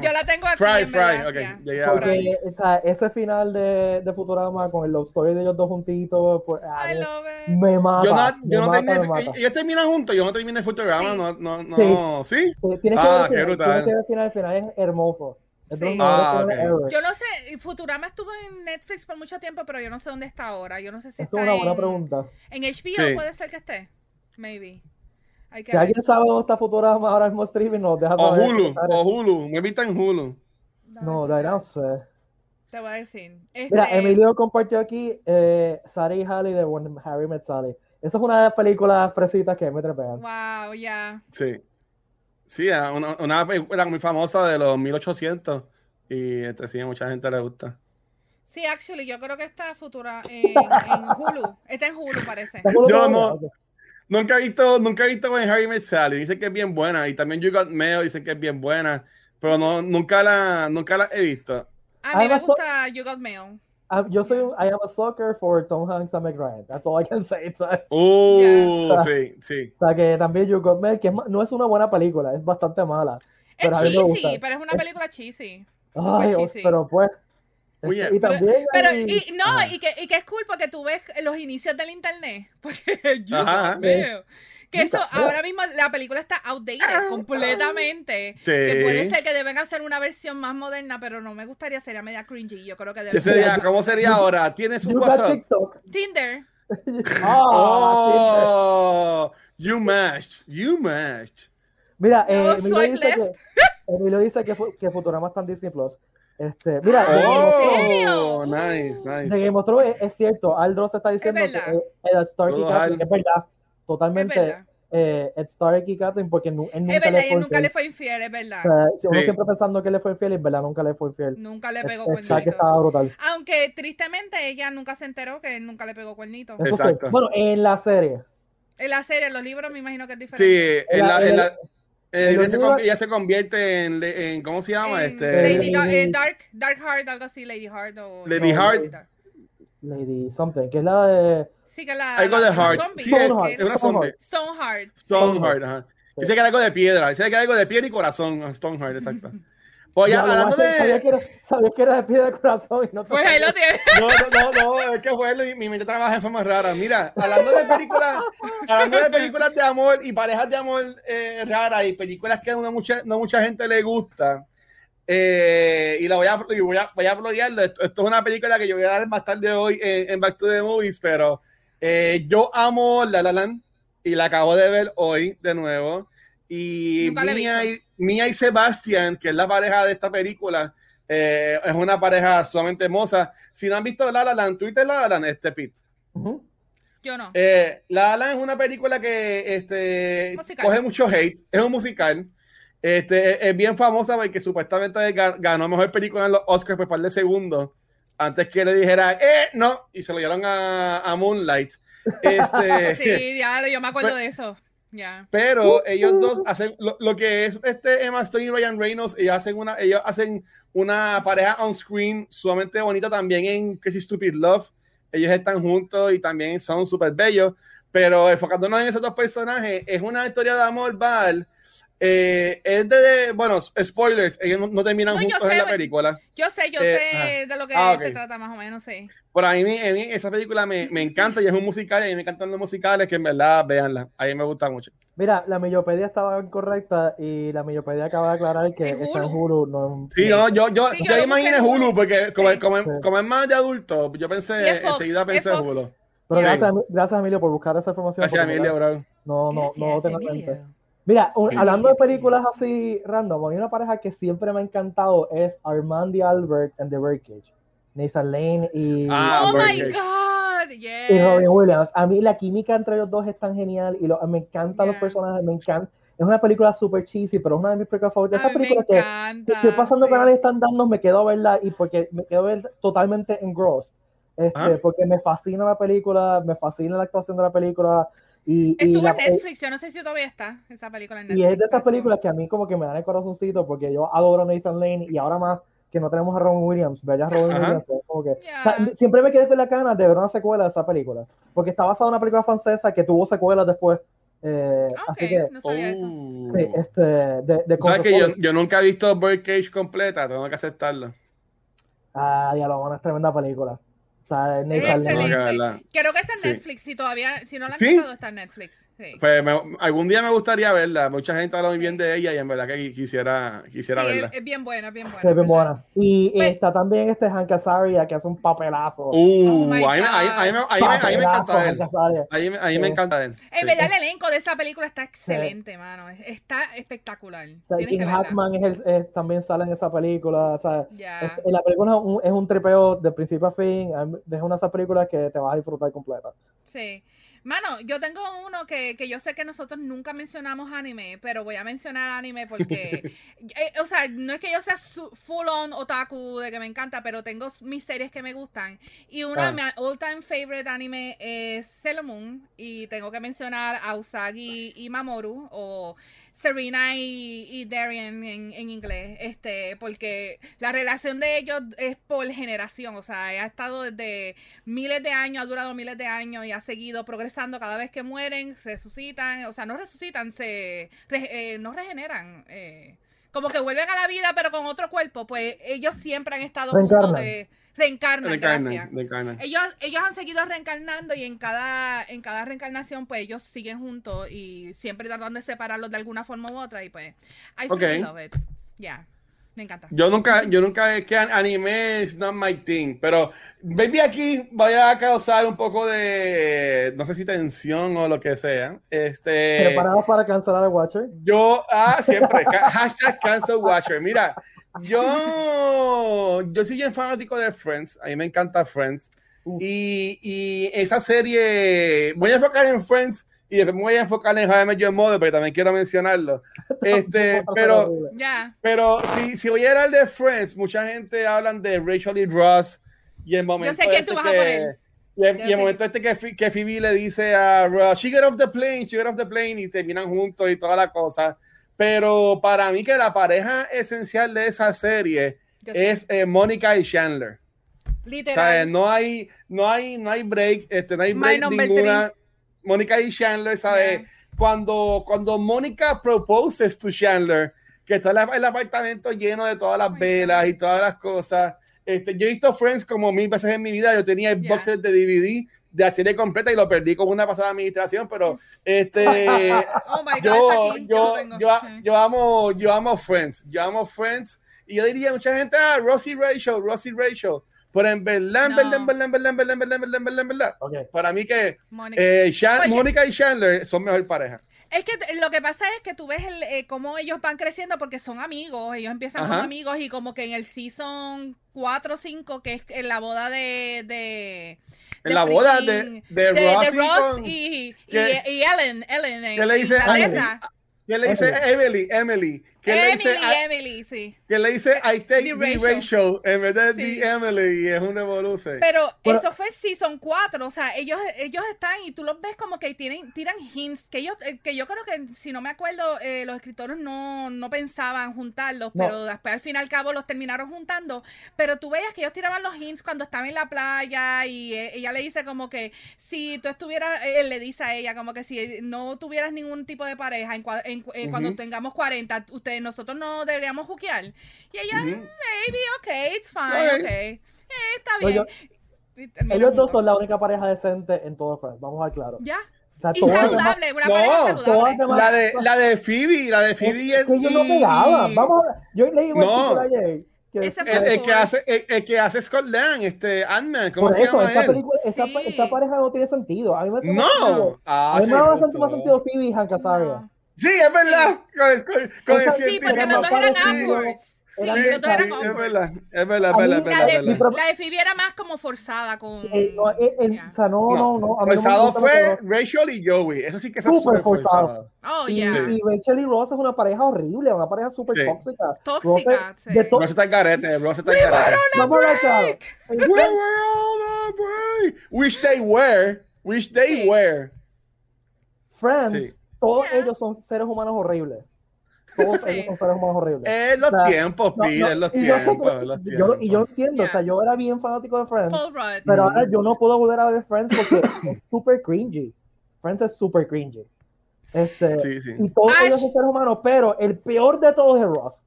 Yo la tengo aquí. Fry, Fry, ok. Llegué ahora. Porque, o sea, ese final de, de, Futurama con el love story de ellos dos juntitos, pues, I love it. me mata. Yo no, yo no terminé, ellos terminan juntos, yo no terminé Futurama, sí. no, no, no. ¿Sí? ¿Sí? Tienes ah, que ver, qué brutal. Tienes que ver el final, el final es hermoso. Sí. Ah, okay. Yo no sé, Futurama estuvo en Netflix por mucho tiempo, pero yo no sé dónde está ahora. Yo no sé si es está una buena pregunta. En HBO puede ser que esté. Maybe si alguien sabe dónde está Futurama ahora mismo streaming, nos deja O Hulu, o Hulu, me invita en Hulu. No, de no sé. Te voy a decir. Mira, este Emilio compartió aquí eh, Sari y Halley de When Harry Met Sally. Esa es una de las películas fresitas que me trepean. Wow, ya. Sí. Sí, una, una película muy famosa de los 1800 y este, sí, mucha gente le gusta. Sí, actually, yo creo que está futura en, en Hulu. Está en Hulu, parece. Yo no. Nunca he visto, nunca he visto con Harry Met Sally. Dicen que es bien buena. Y también You Got Mail dicen que es bien buena. Pero no, nunca la, nunca la he visto. A mí me gusta You Got Mail. yo soy un, I am a sucker for Tom Hanks and Meg Ryan. That's all I can say. *laughs* Uh, sí, sí. O sea, que también You Got Mail, que no es una buena película, es bastante mala. Es cheesy, pero es una película cheesy. Ay, cheesy. pero pues, y también pero, y, no, y que, y que es cool porque tú ves los inicios del internet. *laughs* Porque yo veo. Que eso, ahora mismo la película está outdated ah, completamente. Sí. Que puede ser que deben hacer una versión más moderna, pero no me gustaría, sería media cringy. Yo creo que debe sería, ¿Cómo sería ahora? ¿Tienes un WhatsApp? Tinder. *laughs* oh, you matched, you matched. Mira, eh, Emilio, dice que, Emilio dice que, que Futurama está en Disney Plus. Este, mira, oh, nice, nice. De Game of Thrones es, cierto, Aldros está diciendo que el Stark y Catherine es verdad, totalmente. Es verdad. Eh, Ed Stark y Catherine porque él nunca, es verdad, le, fue nunca le fue infiel, es verdad. O sea, uno siempre pensando que le fue infiel, es verdad, nunca le fue infiel. Nunca le pegó cuernito. estaba brutal. Aunque tristemente ella nunca se enteró que él nunca le pegó cuernito. Exacto. Bueno, en la serie. En la serie, en los libros me imagino que es diferente. Sí, en la, en la, eh, ella, se, se, convierte en, en, ¿cómo se llama? este, Lady eh, Dark, Dark Heart, algo así, Lady Heart o Lady Heart. Lady something, que es la de Sí, que la algo de Heart. Sí, es, una zombie. Stoneheart. Stoneheart, ajá. Dice que era algo de piedra, dice que era algo de piedra y corazón, Stoneheart, exacto. *laughs* Pues ya, hablando de. Sabía que, era, sabía que era de piedra de corazón y no Pues ahí lo tienes. *laughs* No, no, no, no, es que fue mi mente trabaja en forma rara. Mira, hablando de películas, hablando de películas de amor y parejas de amor eh, raras y películas que a una mucha, no mucha gente le gusta. Eh, y la voy a, voy a, voy a Esto, es una película que yo voy a dar más tarde hoy en, en Back to the Movies, pero eh, yo amo La La Land y la acabo de ver hoy de nuevo. Y y, Mia y, Sebastián, que es la pareja de esta película, eh, es una pareja sumamente hermosa. Si no han visto La La Land, Twitter La La Land, este Pit. Yo no. Eh, la La Land es una película que este, coge mucho hate. Es un musical. Este, es bien famosa porque supuestamente ganó mejor película en los Oscars por par de segundos. Antes que le dijera, eh, no, y se lo dieron a, a Moonlight. *laughs* Este, sí, ya, yo me acuerdo de eso. Pero ellos dos hacen lo, que es este Emma Stone y Ryan Reynolds, ellos hacen una, ellos hacen una pareja on screen sumamente bonita también en Crazy Stupid Love. Ellos están juntos y también son súper bellos. Pero enfocándonos en esos dos personajes, es una historia de amor, Val, eh, es de, bueno, spoilers, ellos no, terminan juntos en la película. Yo sé, yo eh, sé de lo que ah, se trata más o menos, sí. Por ahí, a mí esa película me, me, encanta y es un musical y a mí me encantan los musicales que en verdad, véanla, a mí me gusta mucho. Mira, la millopedia estaba incorrecta y la millopedia acaba de aclarar que está en Hulu. No, sí, No, yo, yo, yo, imaginé Hulu porque como, como, como, es más de adulto, yo pensé, enseguida pensé en Hulu. Pero gracias, gracias, Emilio, por buscar esa información. Gracias, Emilio, bro. No, no, no, no Mira, hablando de películas así random, hay una pareja que siempre me ha encantado, es Armand y Albert and The Birdcage. Nathan Lane y... Ah, oh my God, yes. Y Robin Williams. A mí la química entre los dos es tan genial y me encantan los personajes, me encanta. Es una película super cheesy, pero es una de mis películas favoritas. Esa película que, estoy pasando sí. canales están dando, me quedo a verla y porque me quedo a ver totalmente engrossed. Este, ah. Porque me fascina la película, me fascina la actuación de la película, y, Estuvo en Netflix, yo no sé si todavía está esa película en Netflix. Y es de esas películas que a mí como que me dan el corazoncito porque yo adoro a Nathan Lane y ahora más que no tenemos a Ron Williams, ver a Robin Williams, como que, siempre me quedé con la cana de ver una secuela de esa película, porque está basada en una película francesa que tuvo secuelas después. Eh, ah, así que, no sabía eso. Sí, este, de, de ¿Sabes que yo, yo, nunca he visto Birdcage completa, tengo que aceptarlo. Ah, ya lo es tremenda película. O sea, es excelente. Creo que está en Netflix. Si todavía, si no la han ¿Sí? está en Netflix. Pues algún día me gustaría verla. Mucha gente habla muy bien de ella y en verdad que quisiera, quisiera verla. Es, bien buena, bien buena. Es bien buena. Y pues está también este Hank Azaria que hace un papelazo. Uh, oh ahí, ahí, me, ahí, me, encanta él. Ahí, ahí me encanta él. En verdad, el elenco de esa película está excelente, mano. Está espectacular. O sea, King Hackman es el, también sale en esa película. O sea, la película es un, es un tripeo de principio a fin. Es una de esas películas que te vas a disfrutar completa. Sí. Mano, yo tengo uno que, que, yo sé que nosotros nunca mencionamos anime, pero voy a mencionar anime porque, *laughs* eh, o sea, no es que yo sea full on otaku de que me encanta, pero tengo mis series que me gustan. Y una de ah. mis all time favorite anime es Sailor Moon y tengo que mencionar a Usagi y Mamoru o Serena y, Darian en, inglés, este, porque la relación de ellos es por generación, o sea, ha estado desde miles de años, ha durado miles de años y ha seguido progresando. Cada vez que mueren, resucitan, o sea, no resucitan, se eh, no regeneran, eh, como que vuelven a la vida pero con otro cuerpo, pues ellos siempre han estado juntos de reencarnan, Ellos, ellos han seguido reencarnando y en cada, en cada reencarnación, pues ellos siguen juntos y siempre tratando de separarlos de alguna forma u otra. Y pues, I okay. love it. Yeah. Me encanta. Yo nunca, yo nunca es que anime es not my thing, pero baby aquí voy a causar un poco de, no sé si tensión o lo que sea. Este, ¿Preparados para cancelar a Watcher? Yo, ah, siempre, hashtag cancel Watcher. Mira, yo, yo soy bien fanático de Friends. A mí me encanta Friends. Y, y, esa serie, voy a enfocar en Friends y después me voy a enfocar en Jaime John Mother, porque también quiero mencionarlo. *laughs* Este, pero, pero si, si voy a hablar de Friends, mucha gente habla de Rachel y Ross. Y el momento yo sé que este tú vas a poner. Y, el, momento este que, que Phoebe le dice a Ross, she get off the plane, she get off the plane, y terminan juntos y toda la cosa. Pero para mí que la pareja esencial de esa serie es eh, Mónica y Chandler. Literal. no hay, no hay, no hay break, este, no hay break ninguna. Mónica y Chandler, ¿sabes? Cuando, cuando Mónica proposes to Chandler, que está el apartamento lleno de todas las oh velas y todas las cosas. Este, yo he visto Friends como mil veces en mi vida. Yo tenía el box de DVD de la serie completa y lo perdí con una pasada administración, pero este *laughs* oh my God, yo, yo, yo, amo yo amo Friends, yo amo Friends y yo diría mucha gente, ah, Rosie Rachel, Rosie Rachel, pero en verdad, en verdad, en verdad, en verdad, en verdad, en verdad, en verdad, en verdad, para mí que Mónica y Chandler son mejor pareja. Es que lo que pasa es que tú ves el, eh, cómo ellos van creciendo porque son amigos, ellos empiezan como amigos y como que en el season 4 o 5, que es en la boda de... de en la boda de, de, Ross, y, y, Ellen, Ellen, ¿Qué le dice, ¿Qué le dice Emily? Emily que Emily, le dice, Emily, sí. Que le dice I take the, Rachel. en vez de the Emily, y es una evolución. Pero, eso fue season 4, o sea, ellos, ellos están y tú los ves como que tienen, tiran hints, que ellos, eh, que yo creo que, si no me acuerdo, eh, los escritores no, no pensaban juntarlos, pero después al fin y al cabo los terminaron juntando, pero tú veías que ellos tiraban los hints cuando estaban en la playa y eh, ella le dice como que si tú estuvieras, él le dice a ella como que si no tuvieras ningún tipo de pareja en, en, cuando tengamos 40, usted nosotros no deberíamos juquear. Y ella, maybe, ok, it's fine, ok. Eh, está bien. Ellos, dos son la única pareja decente en todo Friends, vamos a ver claro. Ya. y saludable, una pareja saludable. la de, la de Phoebe, la de Phoebe es, que ellos no pegaban. Vamos a Yo leí un no. ayer. Que el, el, que hace, el, el, que hace Scott Lang, este Ant-Man, ¿cómo Por se eso, llama esa, él? Película, esa, sí. esa, pareja no tiene sentido. A mí me hace no. más sentido. Ah, a mí me hace más sentido Phoebe y Hank Azaria. No. Sí, es verdad. Con, con, con sí, porque los dos eran upwards. Sí, los dos eran sí, es verdad, es verdad, es verdad, la, de, la de Phoebe era más como forzada con... Eh, no, eh, eh, o sea, no, no, no. forzado fue Rachel y Joey, eso sí que fue súper forzado. Oh, yeah. Y, y, Rachel y Ross es una pareja horrible, una pareja súper sí. tóxica. Tóxica, Ross, sí. Ross está en garete, Ross está en garete. We were on a break. Wish they were, wish they were. Friends todos ellos son seres humanos horribles. Todos *laughs* ellos son seres humanos horribles. En los tiempos, Pete, en los tiempos. Yo, y yo entiendo, o sea, yo era bien fanático de Friends, pero ahora yo no puedo volver a ver Friends porque es *laughs* súper cringy. Friends es súper cringy. Este, sí, sí. Y todos ellos son seres humanos, pero el peor de todos es Ross.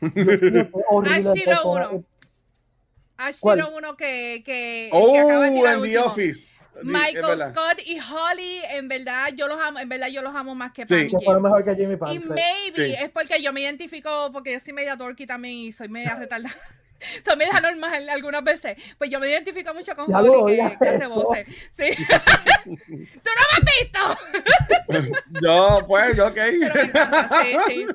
*laughs* Ash tiró uno. Ash tiró uno que, que, oh, que acaba de tirar en The Office. Michael Scott y Holly, en verdad yo los amo, en verdad yo los amo más que sí. Que fueron mejor que Jimmy Pants. Y maybe es porque yo me identifico, porque yo soy media dorky también y soy media retardada. *laughs* soy media normal algunas veces. Pues yo me identifico mucho con Holly que, que, hace voces. Sí. *laughs* *laughs* ¿Tú no me has visto? no, pues, ok. Pero me encanta, sí, sí.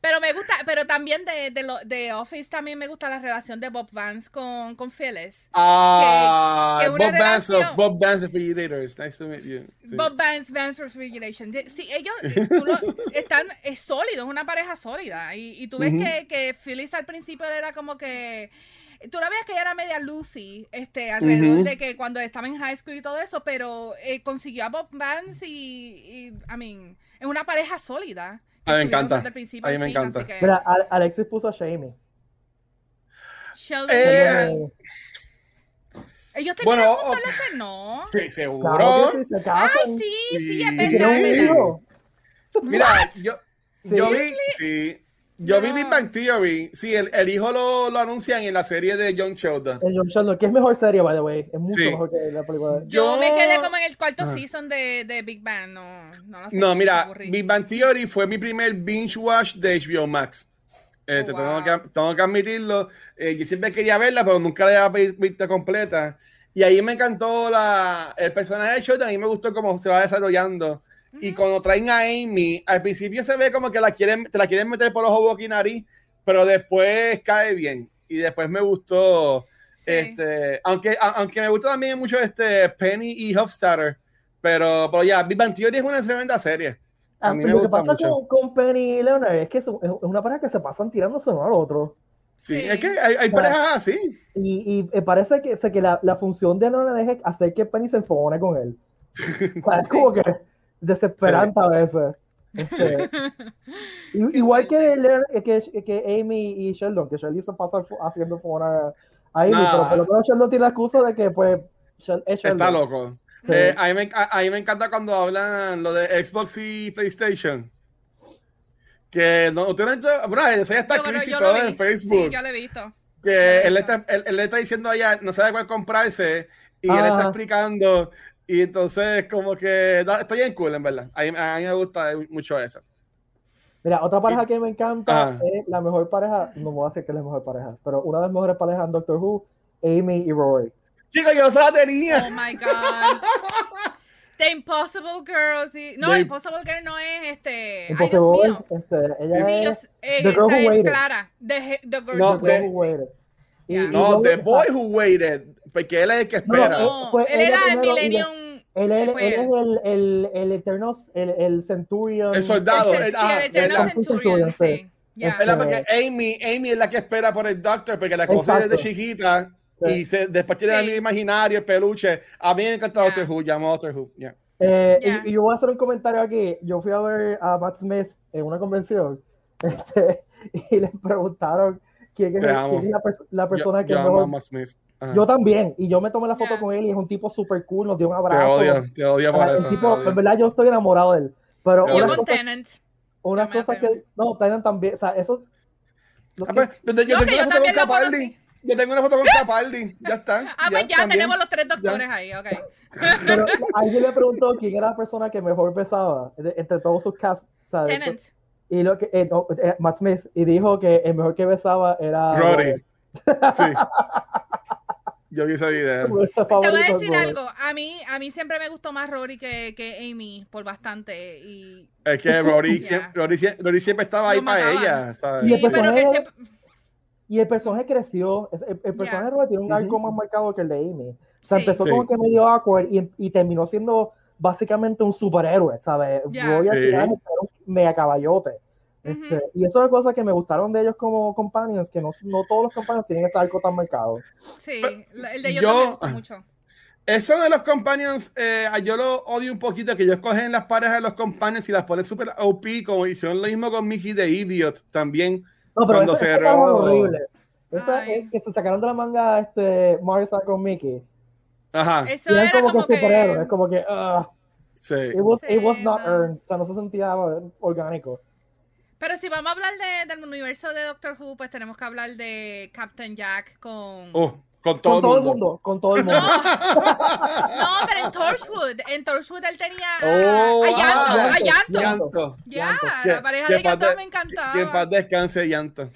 Pero me gusta, pero también de, de, lo, de Office también me gusta la relación de Bob Vance con, con Phyllis. Ah, Bob Vance of Bob Vance Refrigerators. Nice to meet you. Bob Vance, Vance Refrigeration. Sí, ellos tú lo, están, es sólido, es una pareja sólida. Y, y tú ves que, que Phyllis al principio era como que tú la ves que ella era media Lucy, este, alrededor de que cuando estaba en high school y todo eso, pero eh, consiguió a Bob Vance y, I mean, es una pareja sólida. A mí me encanta. A mí me encanta. Mira, Alexis puso a Shamey. Sheldon. Eh, ellos tenían bueno, okay. no. Sí, seguro. Claro ah, sí, sí, es verdad. Mira, yo, yo vi, sí, yo vi Big Bang Theory. Sí, el, el hijo lo, lo, anuncian en la serie de John Sheldon. El John Sheldon, que es mejor serie, by the way. Es mucho mejor que la película. Yo... me quedé como en el cuarto season de, de, Big Bang. No, no, no mira, Big Bang Theory fue mi primer binge watch de HBO Max. Este, oh, tengo, que, tengo, que, admitirlo. Eh, yo siempre quería verla, pero nunca la había visto completa. Y ahí me encantó la, el personaje de Sheldon. A mí me gustó cómo se va desarrollando. Y cuando traen a Amy, al principio se ve como que la quieren, te la quieren meter por los ojos y nariz, pero después cae bien. Y después me gustó, este, aunque, aunque me gusta también mucho este Penny y Hofstadter, pero, pero ya, Big Bang Theory es una tremenda serie. A ah, mí me lo que pasa Con, Penny y Leonard es que es una pareja que se pasan tirándose uno al otro. Sí, es que hay, hay parejas así. Y, y, parece que, que la, la, función de Leonard es hacer que Penny se enfone con él. *laughs* es como que desesperante a veces. *laughs* Igual que, que, que, Amy y Sheldon, que Sheldon se pasa haciendo fuera a Amy, pero por lo Sheldon tiene la excusa de que pues Está loco. Eh, a, mí me, a, mí me, encanta cuando hablan lo de Xbox y PlayStation. Que no, tienen, bueno, eso ya está escrito todo en Facebook. Sí, ya lo he visto. Que él, está, él, él, le está diciendo allá, no sabe cuál comprarse, y él está explicando y entonces, como que estoy en cool, en verdad. A mí, me gusta mucho eso. Mira, otra pareja que me encanta es la mejor pareja, no voy a decir que es la mejor pareja, pero una de las mejores parejas en Doctor Who, Amy y Rory. Chicos, yo se la tenía. Oh my God. The Impossible Girl, sí. No, The Impossible Girl no es este. Impossible, Ay, Este, ella sí, es, eh, The Girl Who Waited. Clara. The, the Girl no, Who Waited. No, The Boy Who Waited. Porque él es el que espera. No, él, era el Millennium. Él, es el, el, el, Eterno, el, el Centurion. El soldado. El, ah, el Eterno Centurion, sí. porque Amy, Amy es la que espera por el Doctor, porque la conoce desde chiquita. Y se, después tiene el imaginario, el peluche. A mí me encanta yeah. Doctor Who, llamo Doctor Who. Eh, y, yo voy a hacer un comentario aquí. Yo fui a ver a Matt Smith en una convención *laughs* este, y le preguntaron quién es, la, persona que mejor... Smith. Yo también, y yo me tomé la foto con él y es un tipo súper cool, nos dio un abrazo. Te odio, te odio por eso. Tipo, en verdad yo estoy enamorado de él. Pero una cosa, una cosa que, no, Tenant también, o sea, eso... Yo, tengo una foto con Capaldi. Yo tengo una foto con Capaldi, ya está. Ah, pues ya, tenemos los tres doctores ahí, ok. Pero *laughs* alguien le preguntó quién era la persona que mejor besaba entre todos sus ¿sabes? Tenant y lo que eh, eh, Matt Smith y dijo que el mejor que besaba era Rory. Sí. *laughs* Yo vi ese video. Te voy a decir algo. A mí, a mí siempre me gustó más Rory que, que Amy por bastante. Y... Es que Rory, siempre, Rory, siempre estaba ahí para ella. ¿sabes? Y, el personaje, y el personaje creció. El, personaje de Rory tiene un arco más marcado que el de Amy. O sea, empezó como que medio awkward y, y terminó siendo básicamente un superhéroe, ¿sabes? Voy a tirar un mega caballote. Este, y eso es cosa que me gustaron de ellos como companions, que no, no todos los companions tienen ese arco tan marcado. Sí, el de ellos yo, me gusta mucho. Eso de los companions, eh, yo lo odio un poquito, que ellos cogen las parejas de los companions y las ponen super OP, como hicieron lo mismo con Mickey de Idiot también. No, pero cuando se horrible. Esa es que se sacaron de la manga este Martha con Mickey. Ajá. Eso y era como, que superhéroe, es como que. Uh, sí. It was, it was not earned. O sea, no se sentía orgánico. Pero si vamos a hablar de, del universo de Doctor Who, pues tenemos que hablar de Captain Jack con. Oh, con todo, con el, mundo. Con todo el mundo. *laughs* No, pero en Torchwood. En Torchwood él tenía oh, a Llanto. a Llanto. La pareja de Llanto me encantaba. Que en paz descanse Llanto.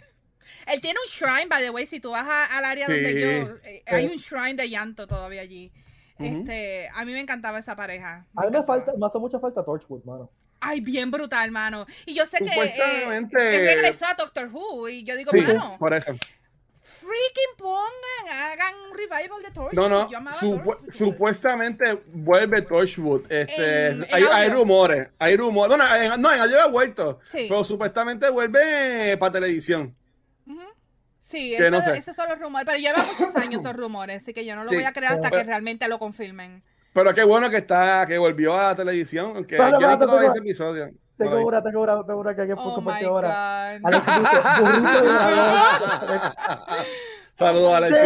Él tiene un shrine, by the way. Si tú vas al área donde yo. Eh, hay un shrine de Llanto todavía allí. Este, a mí me encantaba esa pareja. a mí me, falta, me hace mucha falta Torchwood, mano. Ay, bien brutal, mano. Y yo sé que eh, él regresó a Doctor Who y yo digo, mano. por eso. Freaking pongan, hagan un revival de Torchwood. No, no, supuestamente vuelve Torchwood. Este, hay, rumores, hay rumores. Bueno, no, en audio ha vuelto, pero supuestamente vuelve para televisión. Sí, esos son los rumores, pero lleva muchos años esos rumores, así que yo no lo voy a creer hasta que realmente lo confirmen. Pero qué bueno que está, que volvió a la televisión, aunque yo no todo ese episodio. Tengo una, tengo una, tengo una que hay poco oh ahora. *laughs* *laughs* Saludos, Alex.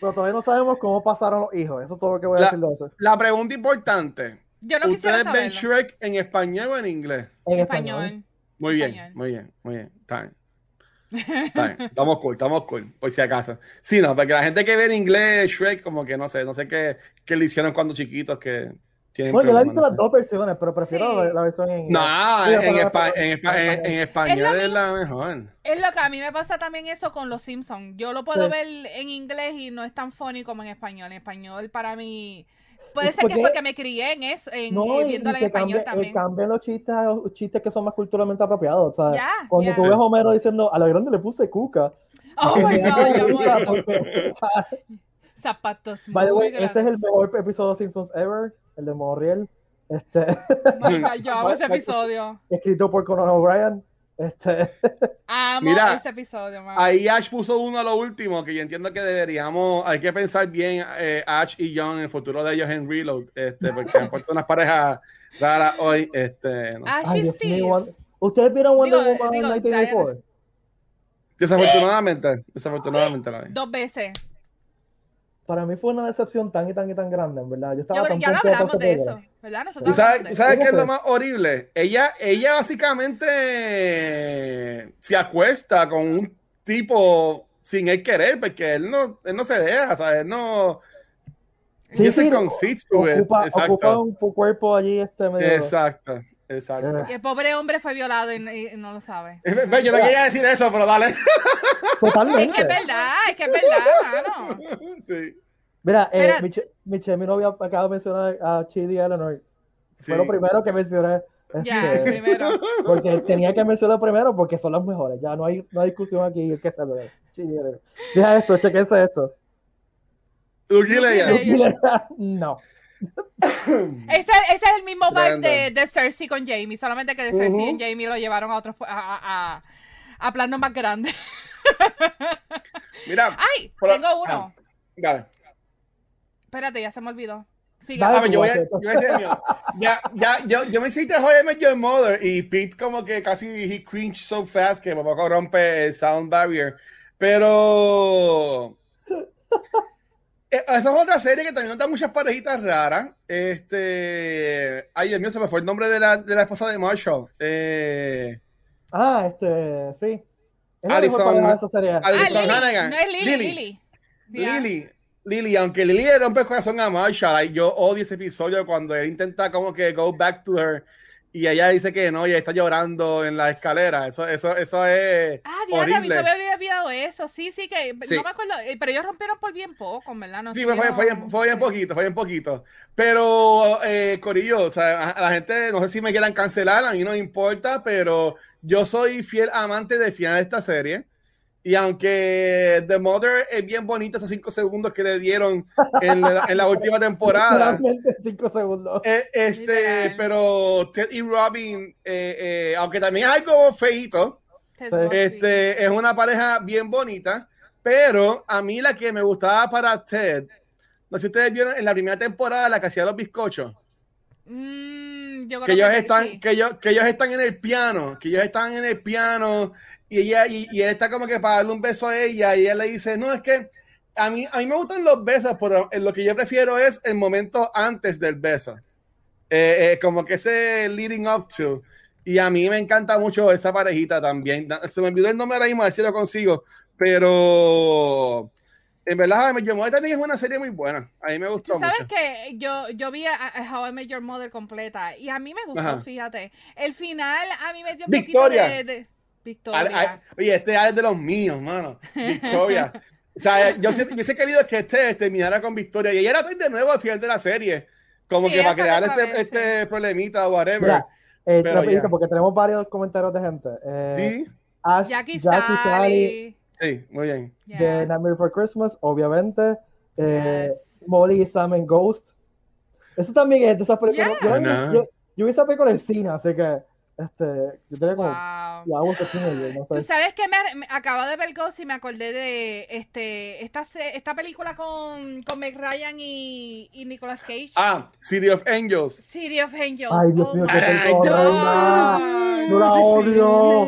Pero todavía no sabemos cómo pasaron los hijos. Eso es todo lo que voy a decir de eso. La pregunta importante. Yo no ¿Ustedes ven Shrek en español o en inglés? En español. Muy bien, muy bien, muy bien. Está bien. Estamos cool, estamos cool, por si acaso. Sí, no, porque la gente que ve en inglés Shrek, como que no sé, no sé qué, qué le hicieron cuando chiquitos que no, yo la he visto las dos versiones, pero prefiero la, versión en inglés. No, en, en, español es, la mejor. Es lo que a mí me pasa también eso con los Simpsons. Yo lo puedo ver en inglés y no es tan funny como en español. En español, para mí. Puede ser que es porque me crié en eso, en, no, viéndola en español también. Cambian los chistes, chistes que son más culturalmente apropiados. O sea, cuando tú ves a Homero diciendo, a la grande le puse cuca. *laughs* Oh my God, *laughs* Zapatos By muy Ese es el mejor episodio de Simpsons ever el de Morriel. Este, yo *laughs* amo ese episodio. Escrito por Conan O'Brien. Este. Amo Mira, ese episodio. Ahí Ash puso uno a lo último que yo entiendo que deberíamos, hay que pensar bien eh, Ash y John en el futuro de ellos en Reload, este, porque han puesto unas parejas raras hoy. Este, Ash y Steve. ¿Ustedes vieron Wonder Woman en 1984? Desafortunadamente, desafortunadamente la vi. Dos veces para mí fue una decepción tan y tan y tan grande, en verdad. Yo estaba tan ya no hablamos de eso, ¿verdad? ¿Tú sabes, sabes qué es lo más horrible? Ella, ella básicamente se acuesta con un tipo sin él querer, porque él no, él no se deja, ¿sabes? Él no... Sí, sí, ocupa, ocupa un cuerpo allí este medio... Exacto. Exacto. Y el pobre hombre fue violado y, no lo sabe. *laughs* Yo no quería decir eso, pero dale. *laughs* Totalmente. Es que es verdad, es que es verdad, mano. *laughs* Sí. Mira, eh, Michelle, mi novia acaba de mencionar a Chidi Eleanor. Fue lo primero que mencioné. Ya, este, primero. Porque tenía que mencionar primero porque son los mejores. Ya no hay, no hay discusión aquí. ¿Qué se ve? Chidi Eleanor. Mira esto, chequense esto. No ese, es el mismo vibe de, de, Cersei con Jamie, solamente que de Cersei y Jamie lo llevaron a otros a, a, planos más grandes. *laughs* Mira, ay, tengo uno. Ah, Espérate, ya se me olvidó. yo, voy a, yo, voy a decir mío. Ya, ya, yo, yo me hiciste joder Your Mother y Pete como que casi he cringe so fast que poco rompe el sound barrier. Pero esa es otra serie que también da muchas parejitas raras. Este. Ay, Dios mío, se me fue el nombre de la, de la esposa de Marshall. Eh... Ah, este, sí. Alison, Alison ah, Hannigan. No es Lily. Lily. Lily. Lily, aunque Lily le rompe el corazón a Marshall, yo odio ese episodio cuando él intenta como que go back to her y ella dice que no, y está llorando en la escalera. Eso, eso, eso es. Ah, diablo, a mí se me había olvidado eso. Sí, sí, que no me acuerdo. Eh, pero ellos rompieron por bien poco, ¿verdad? No sí, fue, fue, bien, fue, bien, poquito, fue bien poquito. Pero, eh, Corillo, o sea, a, la gente, no sé si me quieran cancelar, a mí no me importa, pero yo soy fiel amante de final de esta serie. Y aunque The Mother es bien bonita, esos cinco segundos que le dieron en la, última temporada. *laughs* cinco segundos. Eh, este, pero Ted y Robin, eh, eh, aunque también es algo feito, este, es una pareja bien bonita. Pero a mí la que me gustaba para Ted, no sé si ustedes vieron en la primera temporada la que hacía los bizcochos. Mm, que ellos están, que ellos, que ellos están en el piano, que ellos están en el piano y ella y, él está como que para darle un beso a ella y ella le dice, no, es que a mí, a mí me gustan los besos, pero lo que yo prefiero es el momento antes del beso. Eh, eh, como que ese leading up to. Y a mí me encanta mucho esa parejita también. Se me olvidó el nombre ahora mismo, a ver si lo consigo. Pero en verdad, How I Your Mother también es una serie muy buena. A mí me gustó ¿Sabes que Yo, yo vi a, How I Met Your Mother completa y a mí me gustó, fíjate. El final a mí me dio un Victoria. poquito de Victoria. oye, este es de los míos, mano. Victoria. o sea, yo, hubiese querido que este terminara con Victoria. Y ella era de nuevo al final de la serie. Como que para crear este, este problemita o whatever. Eh, porque tenemos varios comentarios de gente. Eh, sí. Ash, Jackie, Jackie Sí, muy bien. De Nightmare for Christmas, obviamente. Eh, Molly y Sam and Ghost. Eso también es de esas películas. Yo, yo, yo, vi esa película en cine, así que este, yo tenía como. Wow. no sé. Tú sabes que me, acabo de ver Ghost y me acordé de este, esta, esta película con, con Meg Ryan y, y Nicolas Cage. Ah, City of Angels. City of Angels. Ay, Dios mío, qué película. No la odio.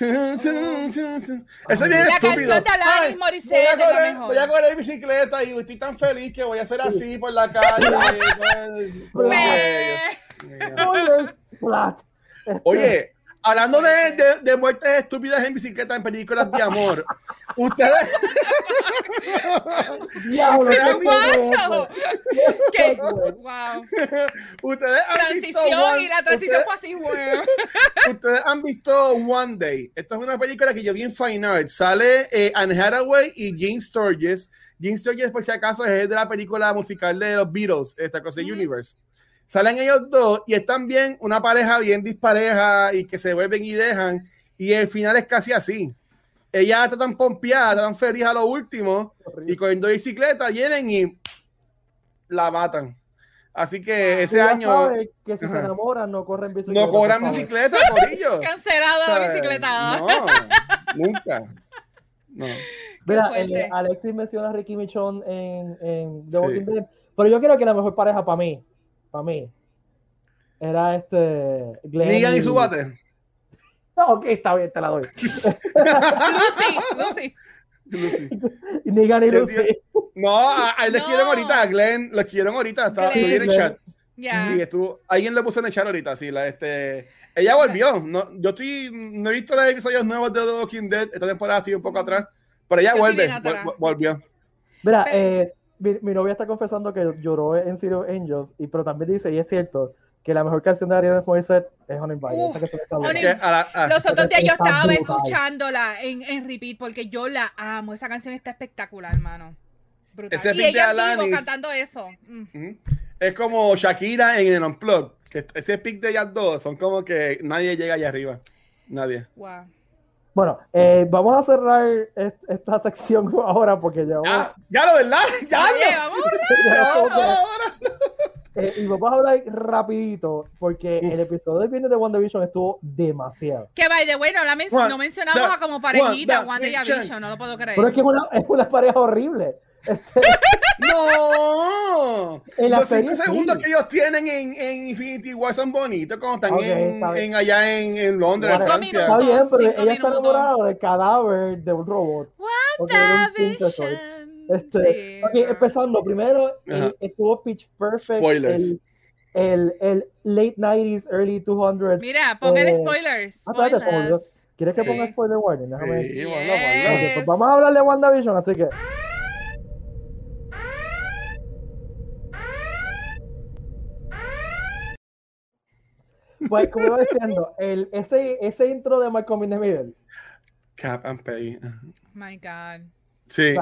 Eso es bien la estúpido. Ay, voy, a correr, voy a correr bicicleta y estoy tan feliz que voy a hacer así por la calle. *laughs* Oye, *laughs* hablando de, de, de, muertes estúpidas en bicicleta en películas de amor, *laughs* ustedes. Diablo, ¿Qué? Wow. Ustedes han transición visto. One, y la transición fue así, bueno. *laughs* Ustedes han visto One Day. Esta es una película que yo vi en Fine Arts. Sale eh, Anne Hathaway y Gene Sturges. Gene Sturges, por si acaso, es de la película musical de los Beatles, esta cosa de Universe. Salen ellos dos y están bien, una pareja bien dispareja y que se vuelven y dejan. Y el final es casi así. Ella está tan pompeada, tan feliz a lo último y corriendo bicicleta vienen y la matan. Así que ese año. Que si se enamoran, no corren bicicleta. No corran bicicleta, ellos. *laughs* Cancelada la bicicleta. No, nunca. No. Mira, Alexis menciona a Ricky Michon en, en The Walking Dead, pero yo creo que la mejor pareja para mí para mí, era este. Glenn Negan y su bate. No, ok, está bien, te la doy. Lucy, Lucy. Negan y Lucy. No, a, él les quieren ahorita, a Glenn, los quieren ahorita, está en el chat. Sí, estuvo, alguien le puso en el chat ahorita, sí, la, este, ella volvió, no, yo estoy, no he visto los episodios nuevos de The Walking Dead, esta temporada estoy un poco atrás, pero ella vuelve, volvió. Mira, eh, mi, novia está confesando que lloró en Zero Angels, y, pero también dice, y es cierto, que la mejor canción de Ariana Moiset es Honey Bite. Los otros días yo estaba escuchándola en, en repeat porque yo la amo. Esa canción está espectacular, hermano. Brutal. Ese y ella vivo cantando eso. Mm. Es como Shakira en el Unplugged. ese pick de ellas dos son como que nadie llega allá arriba. Nadie. Wow. Bueno, eh, vamos a cerrar esta sección *laughs* ahora porque ya vamos... Ya, lo verdad, ya, eh, y vamos a hablar rapidito porque el episodio de viernes de WandaVision estuvo demasiado. Que by the way, no, la no mencionamos a como parejita WandaVision, no lo puedo creer. Pero es que es una, es una pareja horrible. Este, *laughs* no, los cinco segundos que ellos tienen en, en, Infinity War son bonitos como están en, allá en, en Londres, en Francia. Está bien, pero ella está enamorada del cadáver de un robot. Este, okay, empezando, primero estuvo Pitch Perfect. El, el, el, late 90s, early 200s. Mira, póngale eh, spoilers. Ah, ¿Quieres que ponga spoiler warning? Déjame sí, pues vamos a hablar de WandaVision, así que. Pues, como iba diciendo, el, ese, ese intro de Malcolm in the Middle. Cap and Pay. My God. Sí.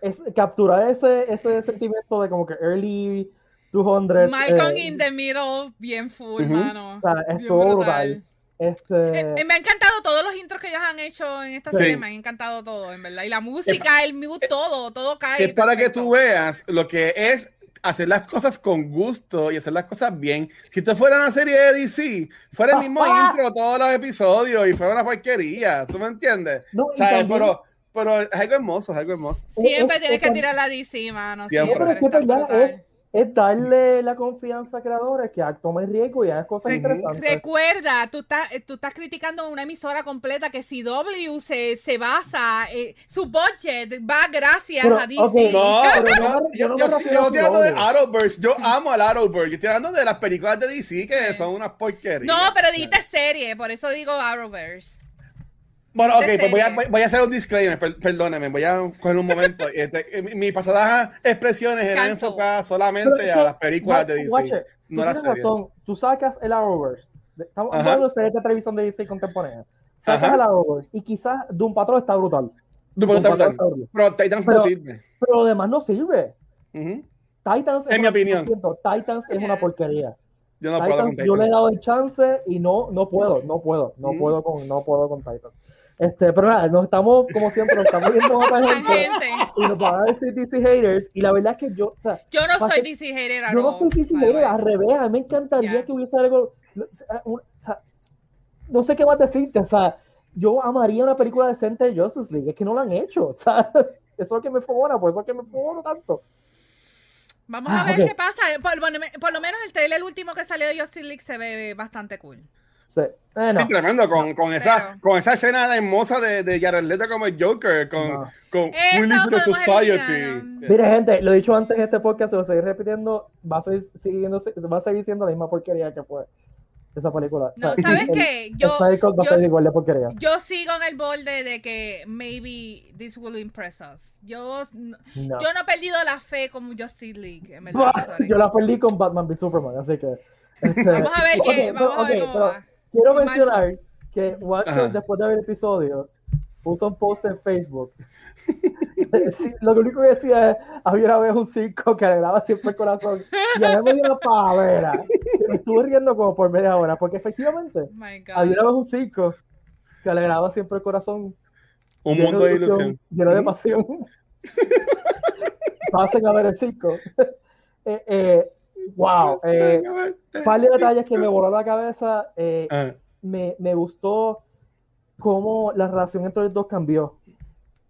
es, capturar ese, ese sentimiento de como que early 200. Malcolm eh, in the Middle, bien full, mano. O sea, estuvo brutal. Este... Eh, me ha encantado todos los intros que ellos han hecho en esta serie, me han encantado todo, en verdad. Y la música, el mood, todo, todo cae. Es para que tú veas lo que es hacer las cosas con gusto y hacer las cosas bien. Si esto fuera una serie de DC, fuera el mismo intro todos los episodios y fuera una porquería, ¿tú me entiendes? ¿Sabes? Pero, pero es algo hermoso, es algo hermoso. Siempre tienes que tirar la DC, mano. Siempre. Siempre es darle la confianza a creadores que actúen riesgo y hagan cosas interesantes. Recuerda, tú estás, tú estás criticando una emisora completa que si W se, se basa, eh, su budget va gracias a DC. *laughs* no, yo, no, yo, estoy hablando de Arrowverse, yo amo al Arrowverse, yo estoy hablando de las películas de DC que son unas porquerías. No, pero dijiste serie, por eso digo Arrowverse. Bueno, ok, pues voy a, voy a, hacer un disclaimer, perdóneme, voy a coger un momento. *laughs* Este, eh, mi pasadas expresiones eran enfocadas solamente a las películas de DC, no las series. Tú sacas el Arrowverse, estamos hablando de series de televisión de DC contemporánea, sacas el Arrowverse y quizás Doom Patrol está brutal. Doom Patrol está brutal, pero Titans no sirve. Pero además no sirve. Titans, en mi opinión, Titans es una porquería. Yo no puedo con Titans. Yo le he dado el chance y no, no puedo, no puedo, no mm. puedo con, no puedo con Titans. Este, pero nada, nos estamos, como siempre, nos estamos viendo otra gente, y nos van a decir DC haters. Y la verdad es que yo. O sea, yo no soy DC hater, Yo no soy DC hater, al revés. A mí me encantaría que hubiese algo. O sea, no sé qué más decirte. O sea, yo amaría una película decente de Justice League. Es que no la han hecho. O sea, *laughs* eso es lo que me favora, por eso es que me favora tanto. Vamos a ah, ver qué pasa. Por, lo menos el trailer último que salió de Justice League se ve bastante cool. Sí. tremendo, con, con esa, con esa escena hermosa de, de Jared Leto como el Joker, con, con We Society. Mire, gente, lo he dicho antes en este podcast, se lo seguir repitiendo, va a seguir, siguiendo, va a seguir siendo la misma porquería que fue esa película. No, ¿sabes qué? Yo, yo, yo, sigo en el borde de que maybe this will impress us. Yo no, yo no he perdido la fe como Justice League. En verdad, yo la perdí con Batman v Superman, así que... Este, vamos a ver qué, vamos a ver cómo va. Quiero mencionar que Watson, después de ver el episodio, puso un post en Facebook. *laughs* lo único que decía es: había una vez un circo que alegraba siempre el corazón. Y a mí me dio una pavera. Me estuve riendo como por media hora, porque efectivamente oh había una vez un circo que alegraba siempre el corazón. Un mundo de ilusión. Lleno de pasión. *laughs* Pasen a ver el circo. *laughs* eh, eh, Wow. *laughs* Eh, par de detalles que me voló la cabeza. Eh, ah. me, me, gustó cómo la relación entre los dos cambió.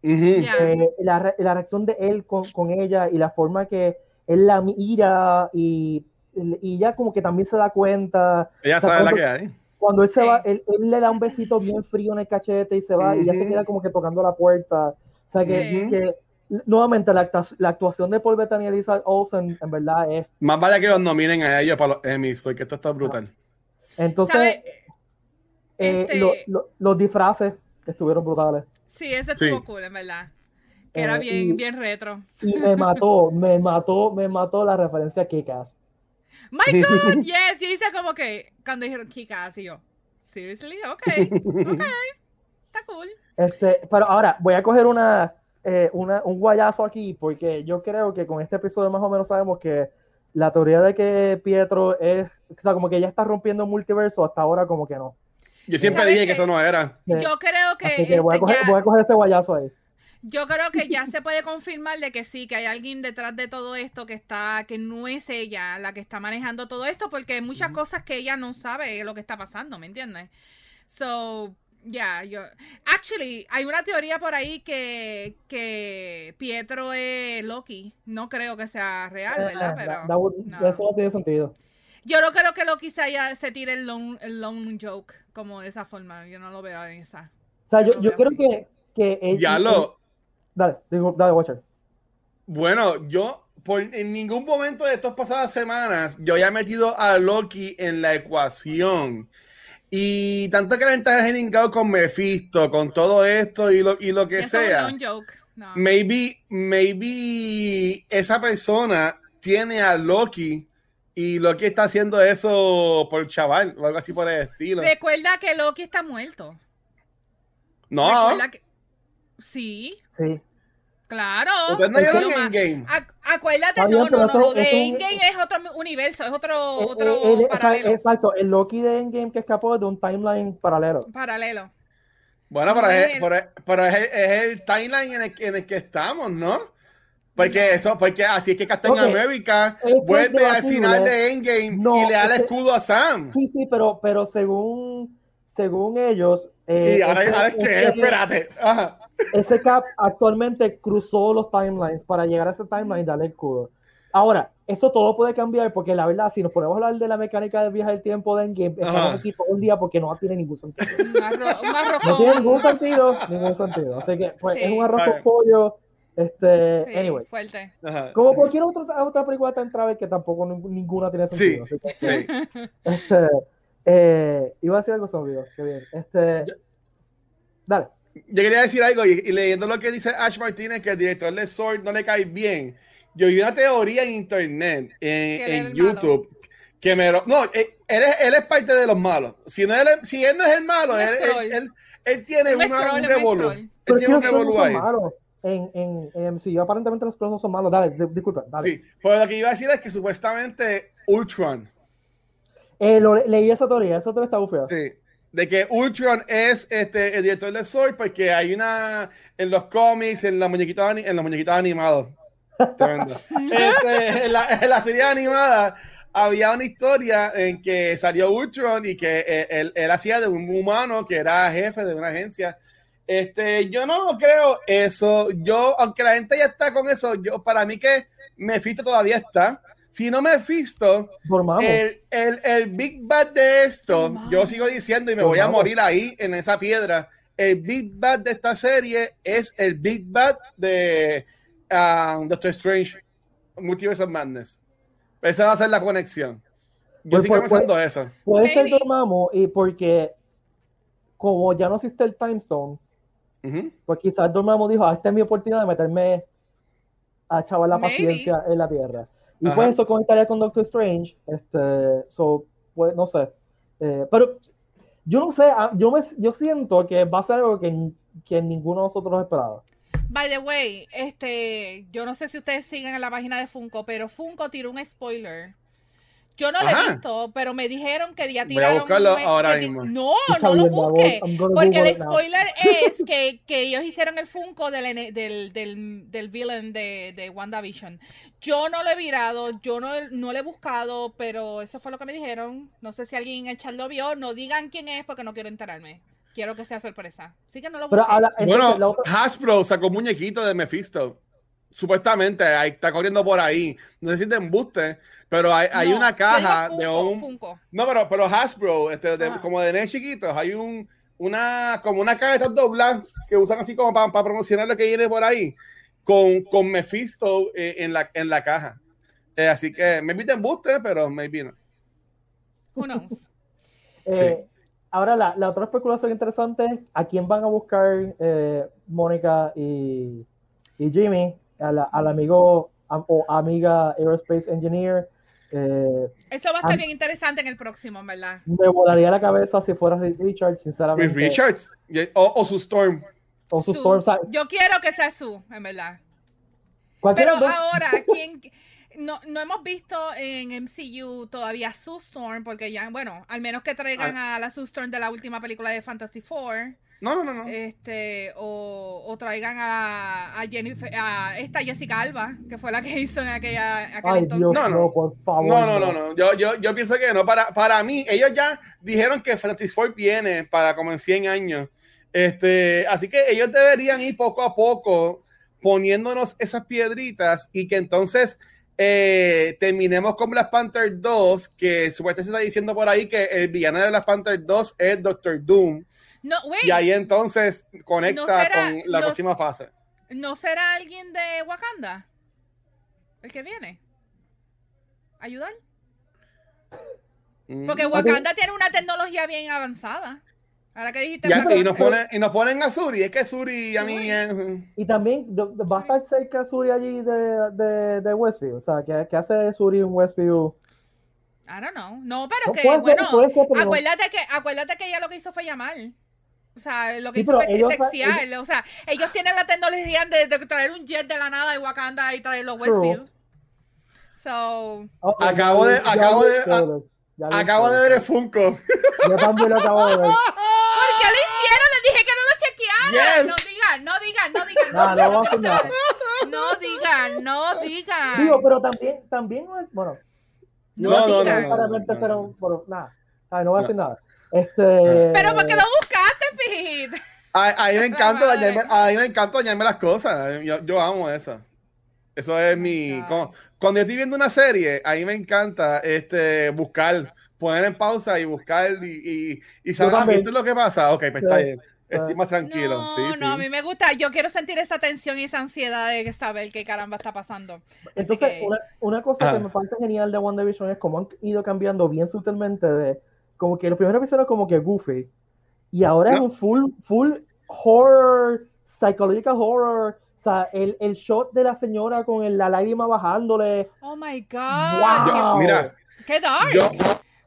Eh, la, la, reacción de él con, con, ella y la forma que él la mira y, y ya como que también se da cuenta. Ella sabe la que hay. Cuando él se va, él, él, le da un besito bien frío en el cachete y se va y ya se queda como que tocando la puerta. O sea, que, que nuevamente la, actuación de Paul Bettany y Elizabeth Olsen en verdad es más vale que los nominen a ellos para los Emmys porque esto está brutal. Entonces eh, este los disfraces estuvieron brutales. Sí ese estuvo cool en verdad. Que era eh, bien bien retro. y me mató me mató me mató la referencia a Kick-Ass. My god yes y dice como que cuando dijeron Kick-Ass y yo seriously ok ok *laughs* está cool. Este pero ahora voy a coger una eh, una, un guayazo aquí, porque yo creo que con este episodio más o menos sabemos que la teoría de que Pietro es, o sea, como que ya está rompiendo el multiverso, hasta ahora como que no. Yo siempre dije que, eso no era. Yo creo que... que voy, a este coger, voy a coger ese guayazo ahí. Yo creo que ya se puede confirmar de que sí, que hay alguien detrás de todo esto que está, que no es ella la que está manejando todo esto, porque hay muchas cosas que ella no sabe lo que está pasando, ¿me entiendes? So, ya, yo. Actually, hay una teoría por ahí que, que Pietro es Loki. No creo que sea real, ¿verdad? Eh, Pero. Eso no tiene sentido. Yo no creo que Loki se, haya, se tire el long, el long joke como de esa forma. Yo no lo veo en esa. O sea, yo, yo creo que, que Ya lo. Dale, dale, Watcher. Bueno, yo por, en ningún momento de estas pasadas semanas yo ya he metido a Loki en la ecuación. Y tanto que la está con Mephisto, con todo esto y lo, y lo que sea. Maybe, maybe esa persona tiene a Loki y Loki está haciendo eso por chaval o algo así por el estilo. Recuerda que Loki está muerto. No. Sí. Sí. Claro. Ustedes no vieron Endgame. Acuérdate, no, no, no, lo de Endgame es otro universo, es otro, eh, otro eh, paralelo. Exacto, el Loki de Endgame que escapó de un timeline paralelo. Paralelo. Bueno, pero, es, pero, es, el timeline en el, en el, que estamos, ¿no? Porque eso, porque así es que Captain America vuelve al final de Endgame y le da el escudo a Sam. Sí, sí, pero, pero según, según ellos. Eh, y ahora, ahora es que, espérate. Ajá ese Cap actualmente cruzó los timelines para llegar a ese timeline y darle el cubo. Ahora, eso todo puede cambiar porque la verdad, si nos ponemos a hablar de la mecánica del viaje del tiempo de Endgame, estamos aquí todo un día porque no tiene ningún sentido. *laughs* no tiene ningún sentido, ningún sentido. Así que pues, es un arroz con pollo. Este, anyway. Fuerte. Como cualquier otra, otra película de Travel que tampoco ninguna tiene sentido. Sí, sí. Este, eh, iba a decir algo sobre Qué bien. Este, dale yo quería decir algo y, leyendo lo que dice Ash Martínez, que el director de Sword no le cae bien. Yo vi una teoría en internet, en, YouTube, que me. No, eh, él, es, él es parte de los malos. Si, no él, si él no es el malo, él, él, él, tiene un, revolú. Él tiene un revolú ahí. en, en, en MCU. Aparentemente los clones no son malos. Dale, disculpa. Dale. Sí, pues lo que iba a decir es que supuestamente Ultron. Eh, lo, leí esa teoría, esa teoría está bufeada. Sí, de que Ultron es este, el director de Sword porque hay una en los cómics, en, la muñequita, en los muñequitos animados. *laughs* este, en, la, en, la, serie animada había una historia en que salió Ultron y que eh, él, él, hacía de un humano que era jefe de una agencia. Este, yo no creo eso. Yo, aunque la gente ya está con eso, yo para mí que Mephisto todavía está. Si no Mephisto, el, el, el, Big Bad de esto, yo sigo diciendo y me voy a morir ahí en esa piedra. El Big Bad de esta serie es el Big Bad de um, Doctor Strange, Multiverse of Madness. Esa va a ser la conexión. Yo pues, sigo pues, pensando pues, eso. Puede ser Dormammu y porque como ya no existe el Time Stone, pues quizás Dormammu dijo, ah, esta es mi oportunidad de meterme a chaval la paciencia en la Tierra. Y pues eso conectaría con Doctor Strange, este, so, pues no sé. Eh, pero yo no sé, ah, yo, me, yo siento que va a ser algo que, que ninguno de nosotros esperaba. By the way, este, yo no sé si ustedes siguen en la página de Funko, pero Funko tiró un spoiler. Yo no lo he visto, pero me dijeron que ya tiraron. Voy a buscarlo ahora mismo. No, no lo busque. Porque el spoiler *laughs* es que, que, ellos hicieron el Funko del, del, del, del villain de, de WandaVision. Yo no lo he virado, yo no, no lo he buscado, pero eso fue lo que me dijeron. No sé si alguien en el chat lo vio. No digan quién es porque no quiero enterarme. Quiero que sea sorpresa. Así que no lo Pero Bueno, Hasbro sacó muñequito de Mephisto. Supuestamente, ahí está corriendo por ahí. No sé si te embuste, pero hay, hay una caja de un. No, pero, pero Hasbro, este, como de nenes chiquitos, hay un, una, como una caja de estos doblas que usan así como para, promocionar lo que viene por ahí, con, con Mephisto eh, en, la, en la caja. Eh, así que me inviten embuste, pero maybe no. Who knows? *laughs* Eh, ahora, la, la, otra especulación interesante es a quién van a buscar eh, Mónica y, y, Jimmy, al amigo o amiga Aerospace Engineer. Eh, Eso va a estar bien interesante en el próximo, ¿verdad? Me volaría la cabeza si fuera Richards, sinceramente. Richards o, su Storm. O su, Storm. Yo quiero que sea su, en verdad. Pero ahora, *laughs* ¿quién? no, no hemos visto en MCU todavía Sue Storm, porque ya, bueno, al menos que traigan ah. a la Sue Storm de la última película de Fantasy Four. No, no, no, no. Este, o, o traigan a, a, Jennifer, a esta Jessica Alba, que fue la que *laughs* hizo en aquella aquel entonces. no, no, por favor. No, no, no, no. Yo, yo, yo pienso que no. Para, para mí, ellos ya dijeron que Fantasy Four viene para como en 100 años. Este, así que ellos deberían ir poco a poco poniéndonos esas piedritas y que entonces eh, terminemos con Black Panther 2, que supuestamente se está diciendo por ahí que el villano de Black Panther 2 es Doctor Doom. No, y ahí entonces conecta con la próxima fase. ¿No será alguien de Wakanda? El que viene. ¿Ayudar? Mm. Porque Wakanda tiene una tecnología bien avanzada. Ahora que dijiste. y, nos ponen, y nos ponen a Suri. Es que Suri a mí. Es... Y también va a estar cerca Suri allí de, de, de Westview. O sea, ¿qué, hace Suri en Westview? I don't know. No, pero que, bueno, acuérdate, que, acuérdate que ella lo que hizo fue llamar. O sea, lo que hizo fue textear. o sea, ellos tienen la tecnología de, de, traer un jet de la nada de Wakanda y traerlo a Westview. So. acabo de. Acabo de. Acabo de ver el Funko. Yo también lo acabo de ver. ¿Por qué lo hicieron? Les dije que no lo chequearan. No digan, no digan, no digan. No, no, vamos a nada. No digan, no digan. Digo, pero también, también no es, bueno. No, no, no, no, no, no, no voy a decir nada. Este... Pero ¿por qué lo buscaste, Pete? A, a, mí me encanta dañarme, a mí me encanta dañarme las cosas. Yo, yo amo eso. Eso es mi. cuando yo estoy viendo una serie, a mí me encanta este, buscar, poner en pausa y buscar y, y, y saber, ¿esto es lo que pasa? Ok, pues está bien. Estoy más tranquilo. No, sí, no, a mí me gusta. Yo quiero sentir esa tensión y esa ansiedad de saber qué caramba está pasando. Entonces, una, una, cosa que me parece genial de One Division es cómo han ido cambiando bien sutilmente de como que los primeros episodios como que goofy y ahora es un full, full horror, psychological horror o sea, el, el shot de la señora con el, la lágrima bajándole. Oh my God. mira. Qué dark. Yo,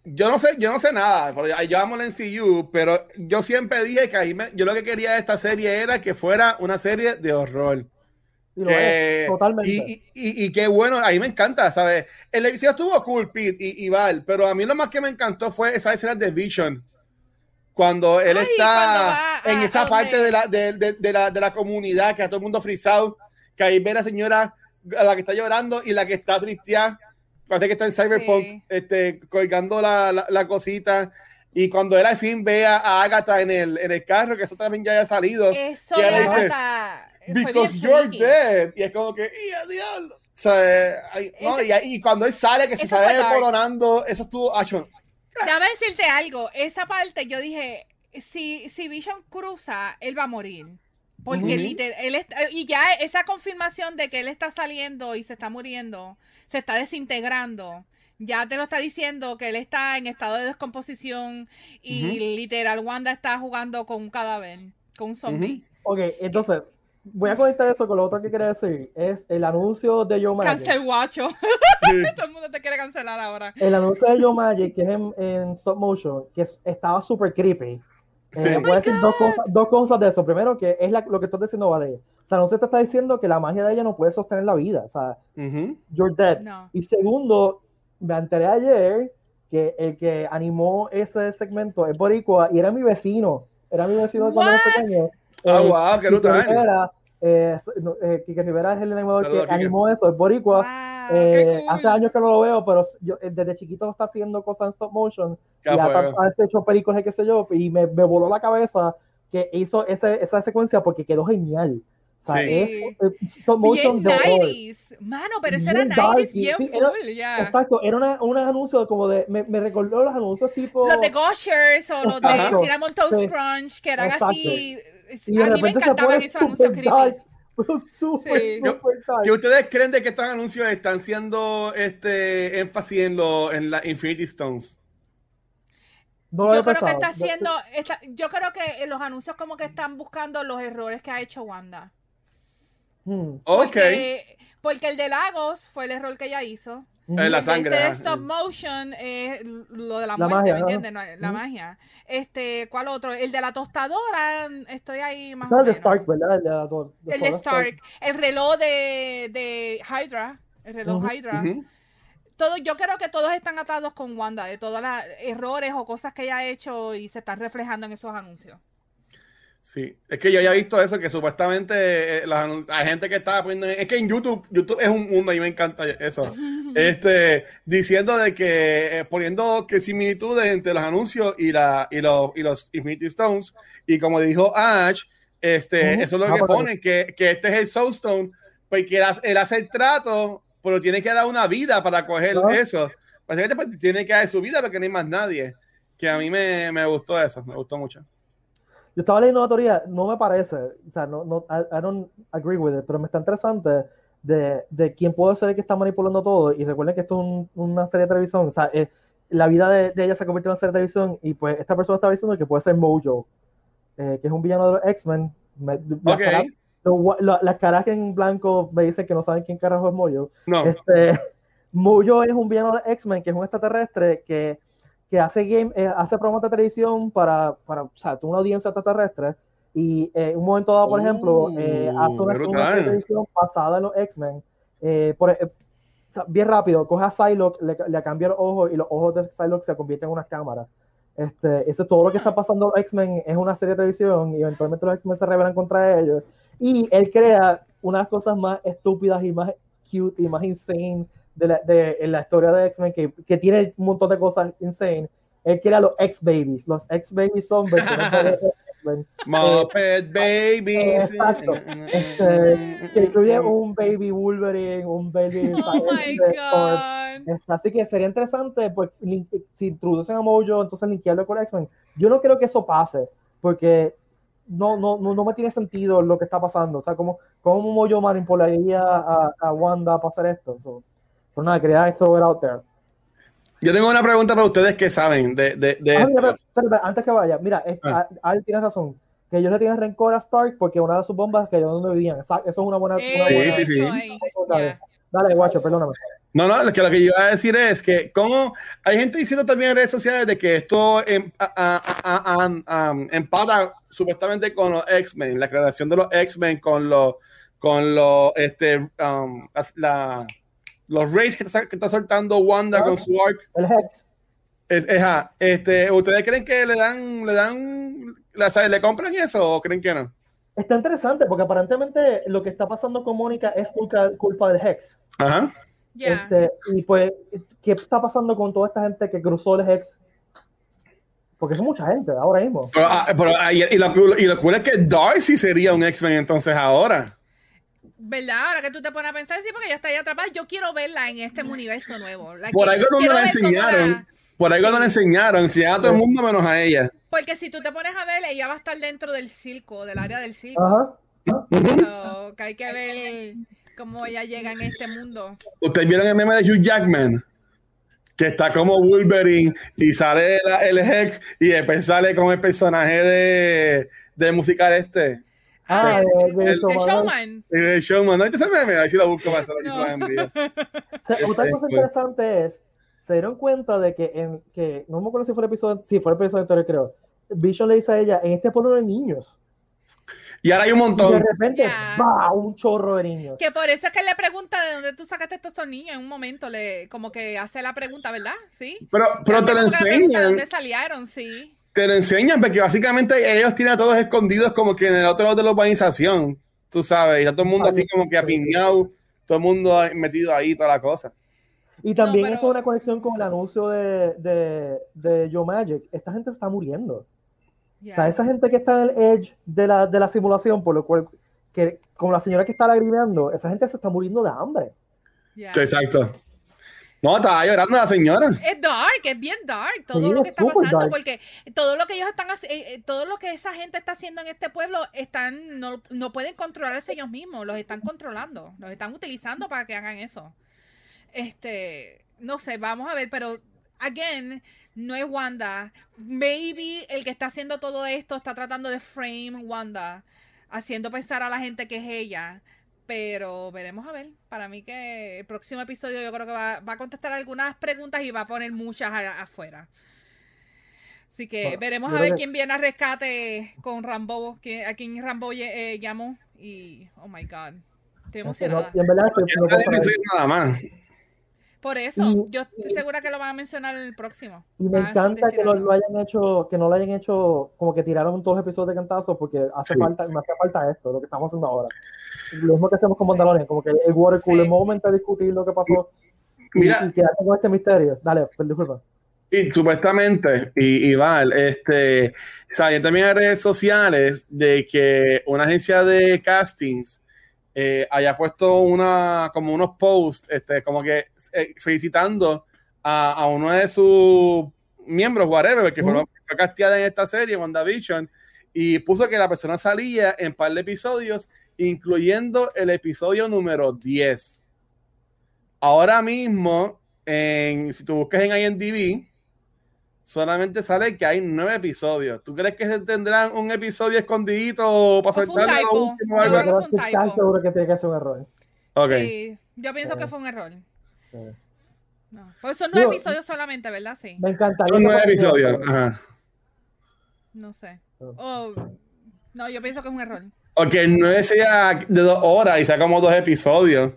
yo, no sé, yo no sé nada, porque yo amo la NCU, pero yo siempre dije que ahí me, yo lo que quería de esta serie era que fuera una serie de horror. Totalmente. Y, y, y, qué bueno, ahí me encanta, ¿sabes? El episodio estuvo cool, Pete y, y, Val, pero a mí lo más que me encantó fue esa escena de Vision. Cuando él está en esa parte de la, de, de, la, de la comunidad, que a todo el mundo frisado, que ahí ve a la señora, a la que está llorando y la que está tristeada. Parece que está en Cyberpunk, este, colgando la, la, la cosita. Y cuando él al fin ve a Agatha en el, en el carro, que eso también ya haya salido. Eso y dice, Because you're dead. Y es como que, ¡y a diablo! O sea, no, y, y, cuando él sale, que se sale coronando, eso estuvo action. Déjame decirte algo. Esa parte yo dije, si, si Vision cruza, él va a morir. Porque él está, y ya esa confirmación de que él está saliendo y se está muriendo, se está desintegrando, ya te lo está diciendo que él está en estado de descomposición y literal Wanda está jugando con un cadáver, con un zombie. Ok, entonces, voy a conectar eso con lo otro que quería decir. Es el anuncio de Joe Magic. Cancel guacho. *laughs* Todo el mundo te quiere cancelar ahora. El anuncio de Joe Magic, que es en, stop motion, que estaba súper creepy. Sí. Eh, voy a decir dos cosas, dos cosas de eso. Primero, que es lo que estás diciendo, Vale. O sea, no se te está diciendo que la magia de ella no puede sostener la vida. O sea, you're dead. Y segundo, me enteré ayer que el que animó ese segmento es Boricua y era mi vecino. Era mi vecino cuando era pequeño. Ah, eh, wow, qué Kike Rivera, eh, eh, Kike Rivera es el animador que animó eso, es Boricua. eh, Hace años que no lo veo, pero yo, eh, desde chiquito está haciendo cosas en stop motion. y ha, ha, hecho películas, qué sé yo, y me, me voló la cabeza que hizo ese, esa secuencia porque quedó genial. O sea, sí. es stop motion bien de Mano, pero eso era 90 bien sí, full, yeah. Exacto, era una, un anuncio como de, me, me, recordó los anuncios tipo... Los de Gushers o los de Cinnamon Toast sí. Crunch, que eran Exacto. así y a mí me encantaban esos anuncios creepy. Super, *laughs* sí. ¿Qué ustedes creen de que estos anuncios están siendo este énfasis en, lo, en la Infinity Stones? No yo creo que está haciendo, está, yo creo que los anuncios como que están buscando los errores que ha hecho Wanda. Hmm. Porque, ok. Porque el de Lagos fue el error que ella hizo. Eh, la sangre. Este stop motion es lo de la, la muerte, magia, ¿me entiendes? ¿no? La magia. Este, ¿cuál otro? El de la tostadora, estoy ahí más el de Stark, ¿verdad? El de, la, el de Stark. El reloj de, de Hydra. El reloj Hydra. Todo, yo creo que todos están atados con Wanda, de todos los errores o cosas que ella ha hecho y se están reflejando en esos anuncios. Sí, es que yo había visto eso, que supuestamente eh, la, gente que estaba poniendo, es que en YouTube, YouTube es un mundo y me encanta eso, *laughs* este, diciendo de que, eh, poniendo que similitudes entre los anuncios y, la, y, los, y los Infinity Stones, y como dijo Ash, este, eso es lo que pone, que, que, este es el Soulstone, pues que él hace el trato, pero tiene que dar una vida para coger ¿No? eso. Básicamente pues, tiene que dar su vida porque no hay más nadie, que a mí me, me gustó eso, me gustó mucho. Yo estaba leyendo una teoría, no me parece, o sea, no, no, I, I don't agree with it, pero me está interesante de, de, quién puede ser el que está manipulando todo. Y recuerden que esto es un, una serie de televisión, o sea, eh, la vida de, de, ella se convirtió en una serie de televisión y pues esta persona estaba diciendo que puede ser Mojo, eh, que es un villano de los X-Men. Las, okay. lo, las caras en blanco me dicen que no saben quién carajo es Mojo. No. Este, *laughs* Mojo es un villano de X-Men, que es un extraterrestre que que hace, game, eh, hace programas de televisión para, para o sea, una audiencia extraterrestre y en eh, un momento dado, por uh, ejemplo, eh, hace una, una televisión basada en los X-Men. Eh, o sea, bien rápido, coge a Psylocke, le, le cambia los ojos y los ojos de Psylocke se convierten en unas cámaras. Este, eso todo lo que está pasando los X-Men es una serie de televisión y eventualmente los X-Men se rebelan contra ellos. Y él crea unas cosas más estúpidas y más cute y más insane de la, de, en la historia de X-Men que, que, tiene un montón de cosas insane. Él crea los X-Babies. Los X-Babies son versiones *laughs* Muppet eh, Babies. Exacto. Este, que incluye un Baby Wolverine, un Baby. *laughs* Oh my God. Así que sería interesante, pues, si introducen a Mojo, entonces linkearlo con X-Men. Yo no creo que eso pase, porque no, no, no, no, me tiene sentido lo que está pasando. O sea, como, como Mojo manipularía a, a Wanda para hacer esto. So, pero nada, quería throw it out there. Yo tengo una pregunta para ustedes que saben de. de, de ah, mira, antes que vaya, mira, ah. Al tiene razón. Que ellos le tienen rencor a Stark porque una de sus bombas cayó donde vivían. Eso es una buena. Eh, una buena sí, sí, sí. Dale, dale, guacho, perdóname. No, no, lo que, lo que yo iba a decir es que, como hay gente diciendo también en redes sociales de que esto em, empata supuestamente con los X-Men, la creación de los X-Men con los con los, este, um, la, los rays que está, que está soltando Wanda con su arc. El Hex. Es, este, ¿Ustedes creen que le dan, le dan, le compran eso o creen que no? Está interesante porque aparentemente lo que está pasando con Mónica es culpa, culpa del Hex. Ajá. Este, y pues, ¿qué está pasando con toda esta gente que cruzó el Hex? Porque es mucha gente ahora mismo. Pero, ah, ah, y, lo, y, lo, cool es que Darcy sería un X-Men entonces ahora. ¿Verdad? Ahora que tú te pones a pensar, sí, porque ya está ahí atrapada. Yo quiero verla en este universo nuevo. por algo no la enseñaron. Por algo no la enseñaron. Si a todo el mundo menos a ella. Porque si tú te pones a ver, ella va a estar dentro del circo, del área del circo. Ajá. que hay que ver cómo ella llega en este mundo. ¿Ustedes vieron el meme de Hugh Jackman? Que está como Wolverine y sale el, Hex y después sale con el personaje de, de musical este. Ah, el, el, showman. El showman. No, ese meme, ahí sí lo busco hacer no. *laughs* Otra cosa interesante es, se dieron cuenta de que, en, que no me acuerdo si fue el episodio, sí, fue el episodio anterior, creo. Vision le dice a ella, en este pueblo de niños. Y ahora hay un montón. Y de repente, va, un chorro de niños. Que por eso es que le pregunta de dónde tú sacaste estos niños en un momento, le como que hace la pregunta, ¿verdad? Sí. Pero, pero te lo enseñan. ¿Dónde salieron? Sí. Te lo enseñan porque básicamente ellos tienen a todos escondidos como que en el otro lado de la urbanización, tú sabes, y está todo el mundo así como que apiñado, todo el mundo metido ahí, toda la cosa. Y también eso es una conexión con el anuncio de, de, de Joe Magic. Esta gente está muriendo. O sea, esa gente que está en el edge de la, de la simulación, por lo cual, que, como la señora que está lagrimeando, esa gente se está muriendo de hambre. Exacto. No, estaba llorando la señora. Es dark, es bien dark todo lo que está pasando, porque todo lo que ellos están haciendo, eh, todo lo que esa gente está haciendo en este pueblo, están, no, no pueden controlarse ellos mismos, los están controlando, los están utilizando para que hagan eso. Este, no sé, vamos a ver, pero, again, no es Wanda. Maybe el que está haciendo todo esto está tratando de frame Wanda, haciendo pensar a la gente que es ella. Pero veremos a ver. Para mí que el próximo episodio yo creo que va, a contestar algunas preguntas y va a poner muchas afuera. Así que veremos a ver quién viene a rescate con Rambo, que, a quien Rambo eh, llamó. Y, oh my God, estoy emocionada. en verdad, nada más. Por eso, yo estoy segura que lo van a mencionar en el próximo. Y me encanta que lo, hayan hecho, que no lo hayan hecho como que tiraron todos los episodios de cantazo, porque hace falta, me hace falta esto, lo que estamos haciendo ahora. Lo mismo que hacemos con Mandalorian, como que el water cooler moment a discutir lo que pasó Mira, y, quedarte con este misterio. Dale, pues, disculpa. Y supuestamente, y, y este, o sea, también hay redes sociales de que una agencia de castings eh, haya puesto una, como unos posts, este, como que eh, felicitando a, a, uno de sus miembros, whatever, que fue, casteada en esta serie, WandaVision, y puso que la persona salía en par de episodios, incluyendo el episodio número 10. Ahora mismo, en, si tú buscas en IMDb, solamente sale que hay nueve episodios. ¿Tú crees que se tendrán un episodio escondidito para soltar lo último? Algo así? seguro que tiene que ser un error. Okay. Sí, yo pienso que fue un error. Sí. No. Pues son nueve episodios solamente, ¿verdad? Sí. Me encanta. Son nueve episodios. Ajá. No sé. Oh, no, yo pienso que es un error. O que el nueve sea de dos horas y sea como dos episodios.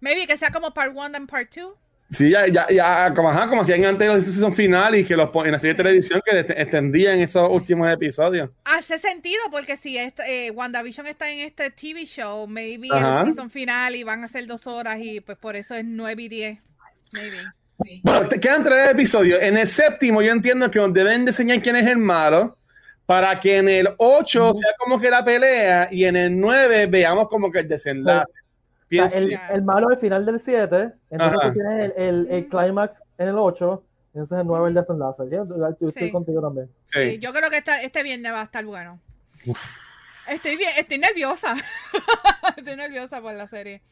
Maybe que sea como part one and part two. Sí, ya, ya, ya como, ajá, como hacían antes los season final y que los en la serie de televisión que extendían esos últimos episodios. Hace sentido porque si eh, WandaVision está en este TV show, maybe el season final y van a ser dos horas y pues por eso es nueve y diez. Maybe. Bueno, te quedan tres episodios. En el séptimo yo entiendo que deben enseñar quién es el malo para que en el 8 sea como que la pelea y en el 9 veamos como que el desenlace el, el, malo al final del 7, entonces tú tienes el, el, el clímax en el 8, entonces el 9 el desenlace. Yo, estoy contigo también. Sí, yo creo que esta, este viernes va a estar bueno. Estoy bien, estoy nerviosa. *laughs* estoy nerviosa por la serie.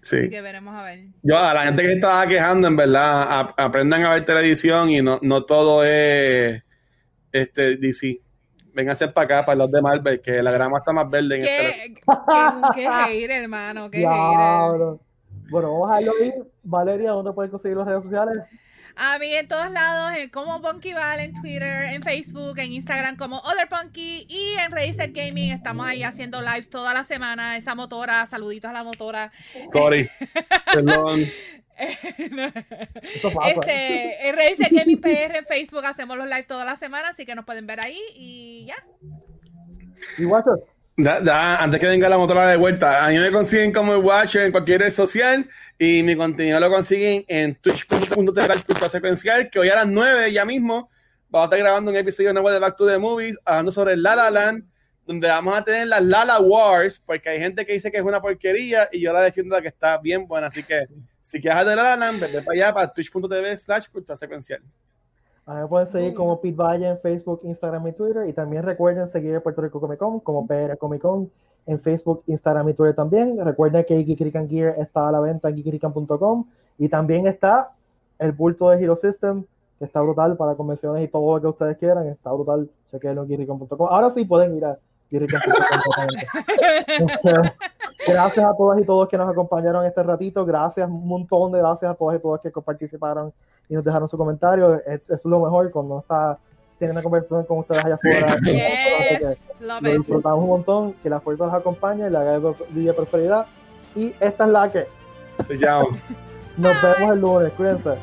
Sí. Así que veremos a ver. Yo, a la gente que estaba quejando, en verdad, aprendan a ver televisión y no, no todo es este DC ser para acá, para los de Marvel, que la grama está más verde en ¿Qué, este... qué, qué *laughs* hater, hermano, qué hater. Bueno, vamos a ir. Valeria, ¿dónde pueden conseguir las redes sociales? A mí en todos lados, como Punky Val, en Twitter, en Facebook, en Instagram como Other Punky y en Razer Gaming estamos ahí haciendo lives toda la semana. Esa motora, saluditos a la motora. Sorry. *laughs* Perdón. Este, en Razer Gaming PR en Facebook hacemos los lives toda la semana, así que nos pueden ver ahí y ya. ¿Y WhatsApp? Da, antes que venga la motora de vuelta, a mí me consiguen como el Watcher en cualquier red social y mi contenido lo consiguen en twitch.tv secuencial, que hoy a las 9 ya mismo vamos a estar grabando un episodio nuevo de Back to the Movies hablando sobre La La Land, donde vamos a tener las Lala Wars, porque hay gente que dice que es una porquería y yo la defiendo de que está bien buena, así que si quieres de La La Land, vete para allá para twitch.tv slash secuencial. A mí me pueden seguir como Pete Valle en Facebook, Instagram y Twitter. Y también recuerden seguir a Puerto Rico Comic Con como PR Comic Con en Facebook, Instagram y Twitter también. Recuerden que Geekrican Gear está a la venta en geekrican.com. Y también está el bulto de Hero System, que está brutal para convenciones y todo lo que ustedes quieran. Está brutal. Chequenlo en geekrican.com. Ahora sí pueden ir a *laughs* gracias a todas y todos que nos acompañaron este ratito. Gracias, un montón de gracias a todas y todos que participaron y nos dejaron su comentario. Es, es lo mejor cuando está teniendo una conversación con ustedes allá afuera. *laughs* lo disfrutamos un montón. Que la fuerza los acompañe, la haga de prosperidad. Y esta es la que. Nos vemos el lunes. Cuídense.